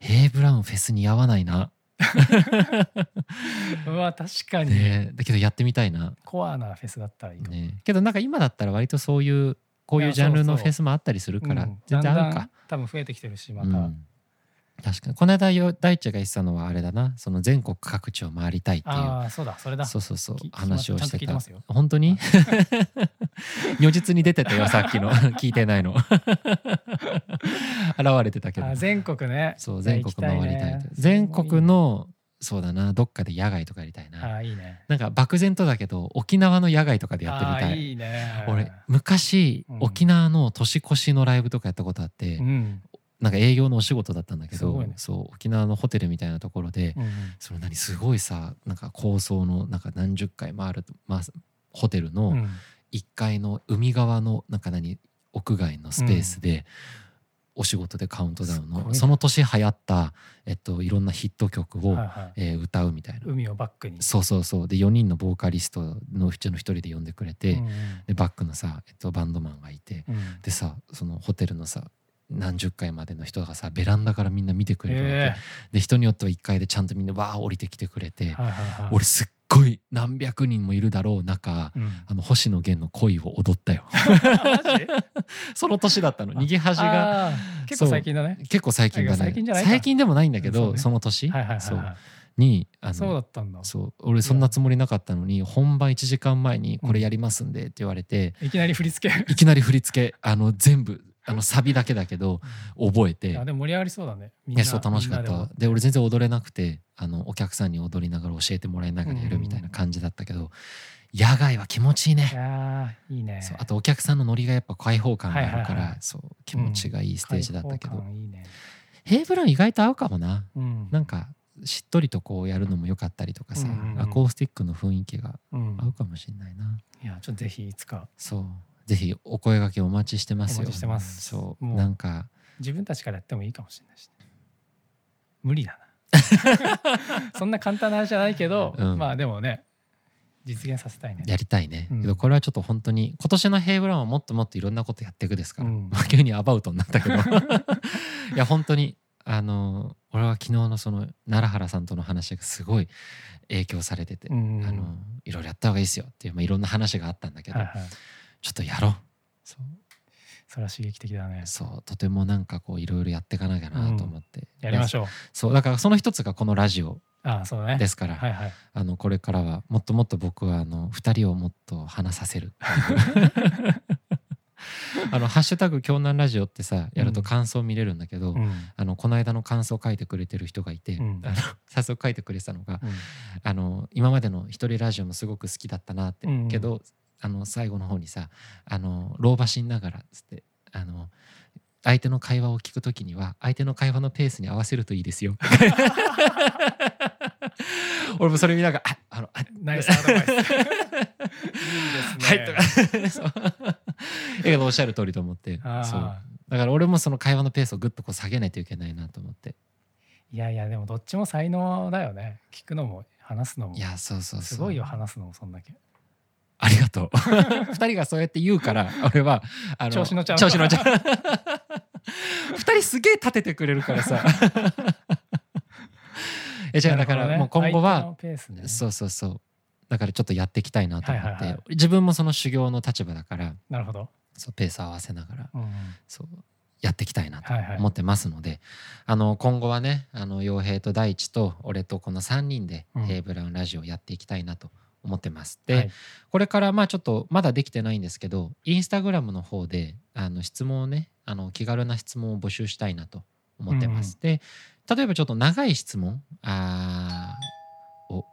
ヘイ・ブラウンフェスに合わないな。<laughs> うわ確かに、ねだけどやってみたいな。コアなフェスだったらいい。ねけどなんか今だったら割とそういうこういうジャンルのフェスもあったりするからうん全然合うか。多分増えてきてるしまた。うん確かに。この間よ大地が言ってたのはあれだな。その全国各地を回りたいっていう。ああそうだそれだ。そうそうそう話をしてた。本当に？<laughs> 如実に出てたよさっきの。<laughs> 聞いてないの。<laughs> 現れてたけど。あ全国ね。そう全国回りたいね。全国のそうだなどっかで野外とかやりたいな。ああいいね。なんか漠然とだけど沖縄の野外とかでやってみたああいいいね。俺昔、うん。沖縄の年越しのライブとかやったことあって、うん。なんか営業のお仕事だったんだけど、ね。そう沖縄のホテルみたいなところで、うんその何すごいさなんか高層のなんか何十回回る、まあ、ホテルうのん。1階の海側のなんか何屋外のスペースで、お仕事でカウントダウンの、ね。その年流行った、えっと、いろんなヒット曲を、はいはい。えー歌うみたいな。海をバックに。そうそうそう。で4人のボーカリストのうちの1人で呼んでくれて、うん。でバックのさ、えっと、バンドマンがいて、うん。でさそのホテルのさ何十階までの人がさベランダからみんな見てくれるわけ、え。で人によっては1階でちゃんとみんなわー降りてきてくれて、えはいはいはい。俺すっごい何百人もいるだろう中うん。あの星野源の恋を踊ったよ。<laughs> <laughs> その年だったの。逃げ恥が。結構最近だね。結構最近だね。最近じゃないか。最近でもないんだけどそ,、そうね。の年、はいはいはいそう。はい。にあのそうだったんだ。そう。俺そんなつもりなかったのに本番1時間前にこれやりますんでって言われて、いきなり振り付け。いきなり振り付けあの全部あのサビだけだけど覚えて。あでも盛り上がりそうだね。みんそう楽しかった。でで俺全然踊れなくてあのお客さんに踊りながら教えてもらいながらやるみたいな感じだったけど、野外は気持ちいいいねいいね。そうあとお客さんのノリがやっぱ開放感があるから、はいはいはい。そう気持ちがいいステージだったけど、開放感いいね。ヘイブラウン意外と合うかもな。うん。なんかしっとりとこうやるのも良かったりとかさ、うんうんうん。アコースティックの雰囲気がうん。合うかもしれないな、いやちょっとぜひいつか。そうぜひお声掛けお待ちしてますよ。お待ちしてます。そう。なんか。自分たちからやってもいいかもしれないし、ね、無理だな。<laughs> そんな簡単な話じゃないけど、うん。まあでもね実現させたいね。やりたいね、うん。けどこれはちょっと本当に今年のヘイブラウンはもっともっといろんなことやっていくですから、うん。まあ急にアバウトになったけど。<laughs> いや本当にあの俺は昨日のその奈良原さんとの話がすごい影響されてて、うん。あのいろいろやった方がいいですよっていう、まあ、いろんな話があったんだけど、はいはい。ちょっとやろう。そう。それは刺激的だね。そう。とてもなんかこういろいろやっていかなきゃなと思って、ょうやりましょう。そう。だからその一つがこのラジオああそうだね。ですから、はいはい。あのこれからはもっともっと僕はあの2人をもっと話させる。<laughs> あの「ハッシュタグ京南ラジオ」ってさやると感想見れるんだけど、うん。あのこの間の感想を書いてくれてる人がいて、うん。あの早速書いてくれてたのがうん。あの今までの一人ラジオもすごく好きだったなって、うん。けどあの最後の方にさあの老婆心ながらっつってあの相手の会話を聞くときには相手の会話のペースに合わせるといいですよ。<laughs> 俺もそれ見ながらああのあナイスアドバイス。<laughs> いいですね。はいとか <laughs> そうだけどおっしゃる通りと思ってあそうあだから俺もその会話のペースをぐっとこう下げないといけないなと思っていやいやでもどっちも才能だよね。聞くのも話すのもいやそうそうそうすごいよ話すのもそんだけありがとう。<laughs> 二人がそうやって言うから俺はあの調子乗っちゃう。調子乗っちゃう。二人すげえ立ててくれるからさ。<laughs> えじゃあだからもう今後は、ね。そうそうそう。だからちょっとやっていきたいなと思って、はいはいはい。自分もその修行の立場だからなるほど、そうペース合わせながらうんうん。そうやっていきたいなとはいはい。思ってますので、あの今後はねあの傭兵と大地と俺とこの3人でうん。ヘイブラウンラジオやっていきたいなと思ってます。で、はいこれからまあちょっとまだできてないんですけどインスタグラムの方であの質問をねあの気軽な質問を募集したいなと思ってます。で例えばちょっと長い質問あーお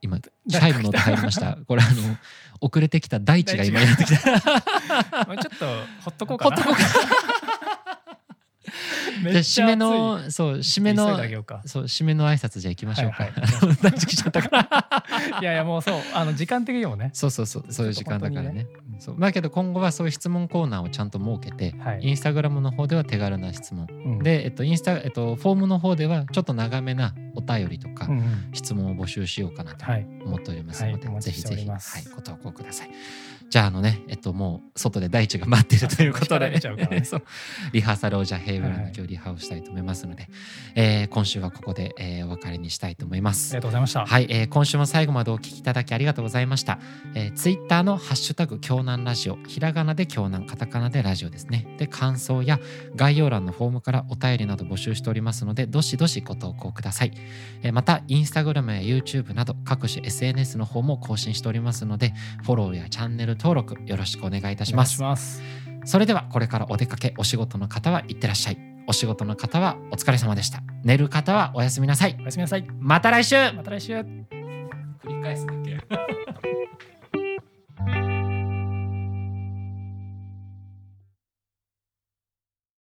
今チャイムの音入りました。これあの遅れてきた大地が今やってきた。まあ <laughs> ちょっとほっとこうかなほっとこうかめじゃあっちゃ締めのそう締めのそう締めの挨拶じゃあ行きましょうか。はい大地来ちゃったから。<laughs> いやいやもうそうあの時間的にもね。そうそうそうそういう時間だからね。うん。そう。だけど今後はそういう質問コーナーをちゃんと設けて、はい。インスタグラムの方では手軽な質問、うん。で、えっと、インスタ、えっと、フォームの方ではちょっと長めなお便りとか、うんうん。質問を募集しようかなとはい。思っておりますので、はいお待ちしておぜひぜひ、はい、ご投稿ください。じゃああのね、えっと、もう外で大地が待っているということあでね <laughs> リハーサルをじゃあヘイブルのはい今日リハをしたいと思いますので、えー今週はここで、えーお別れにしたいと思いますありが。とうございましたはい、えー今週も最後までお聞きいただきありがとうございました。えー、ツイッターのハッシュタグ京南ラジオ、ひらがなで京南、カタカナでラジオですね。で、感想や概要欄のフォームからお便りなど募集しておりますので、どしどしご投稿ください。えーまた、インスタグラムや YouTube など各種 SNS の方も更新しておりますので、フォローやチャンネル登録よろしくお願いいたします。それではこれからお出かけお仕事の方はいってらっしゃい。お仕事の方はお疲れ様でした。寝る方はおやすみなさい。おやすみなさい。また来週。また来週。<laughs> 繰り返すだけ。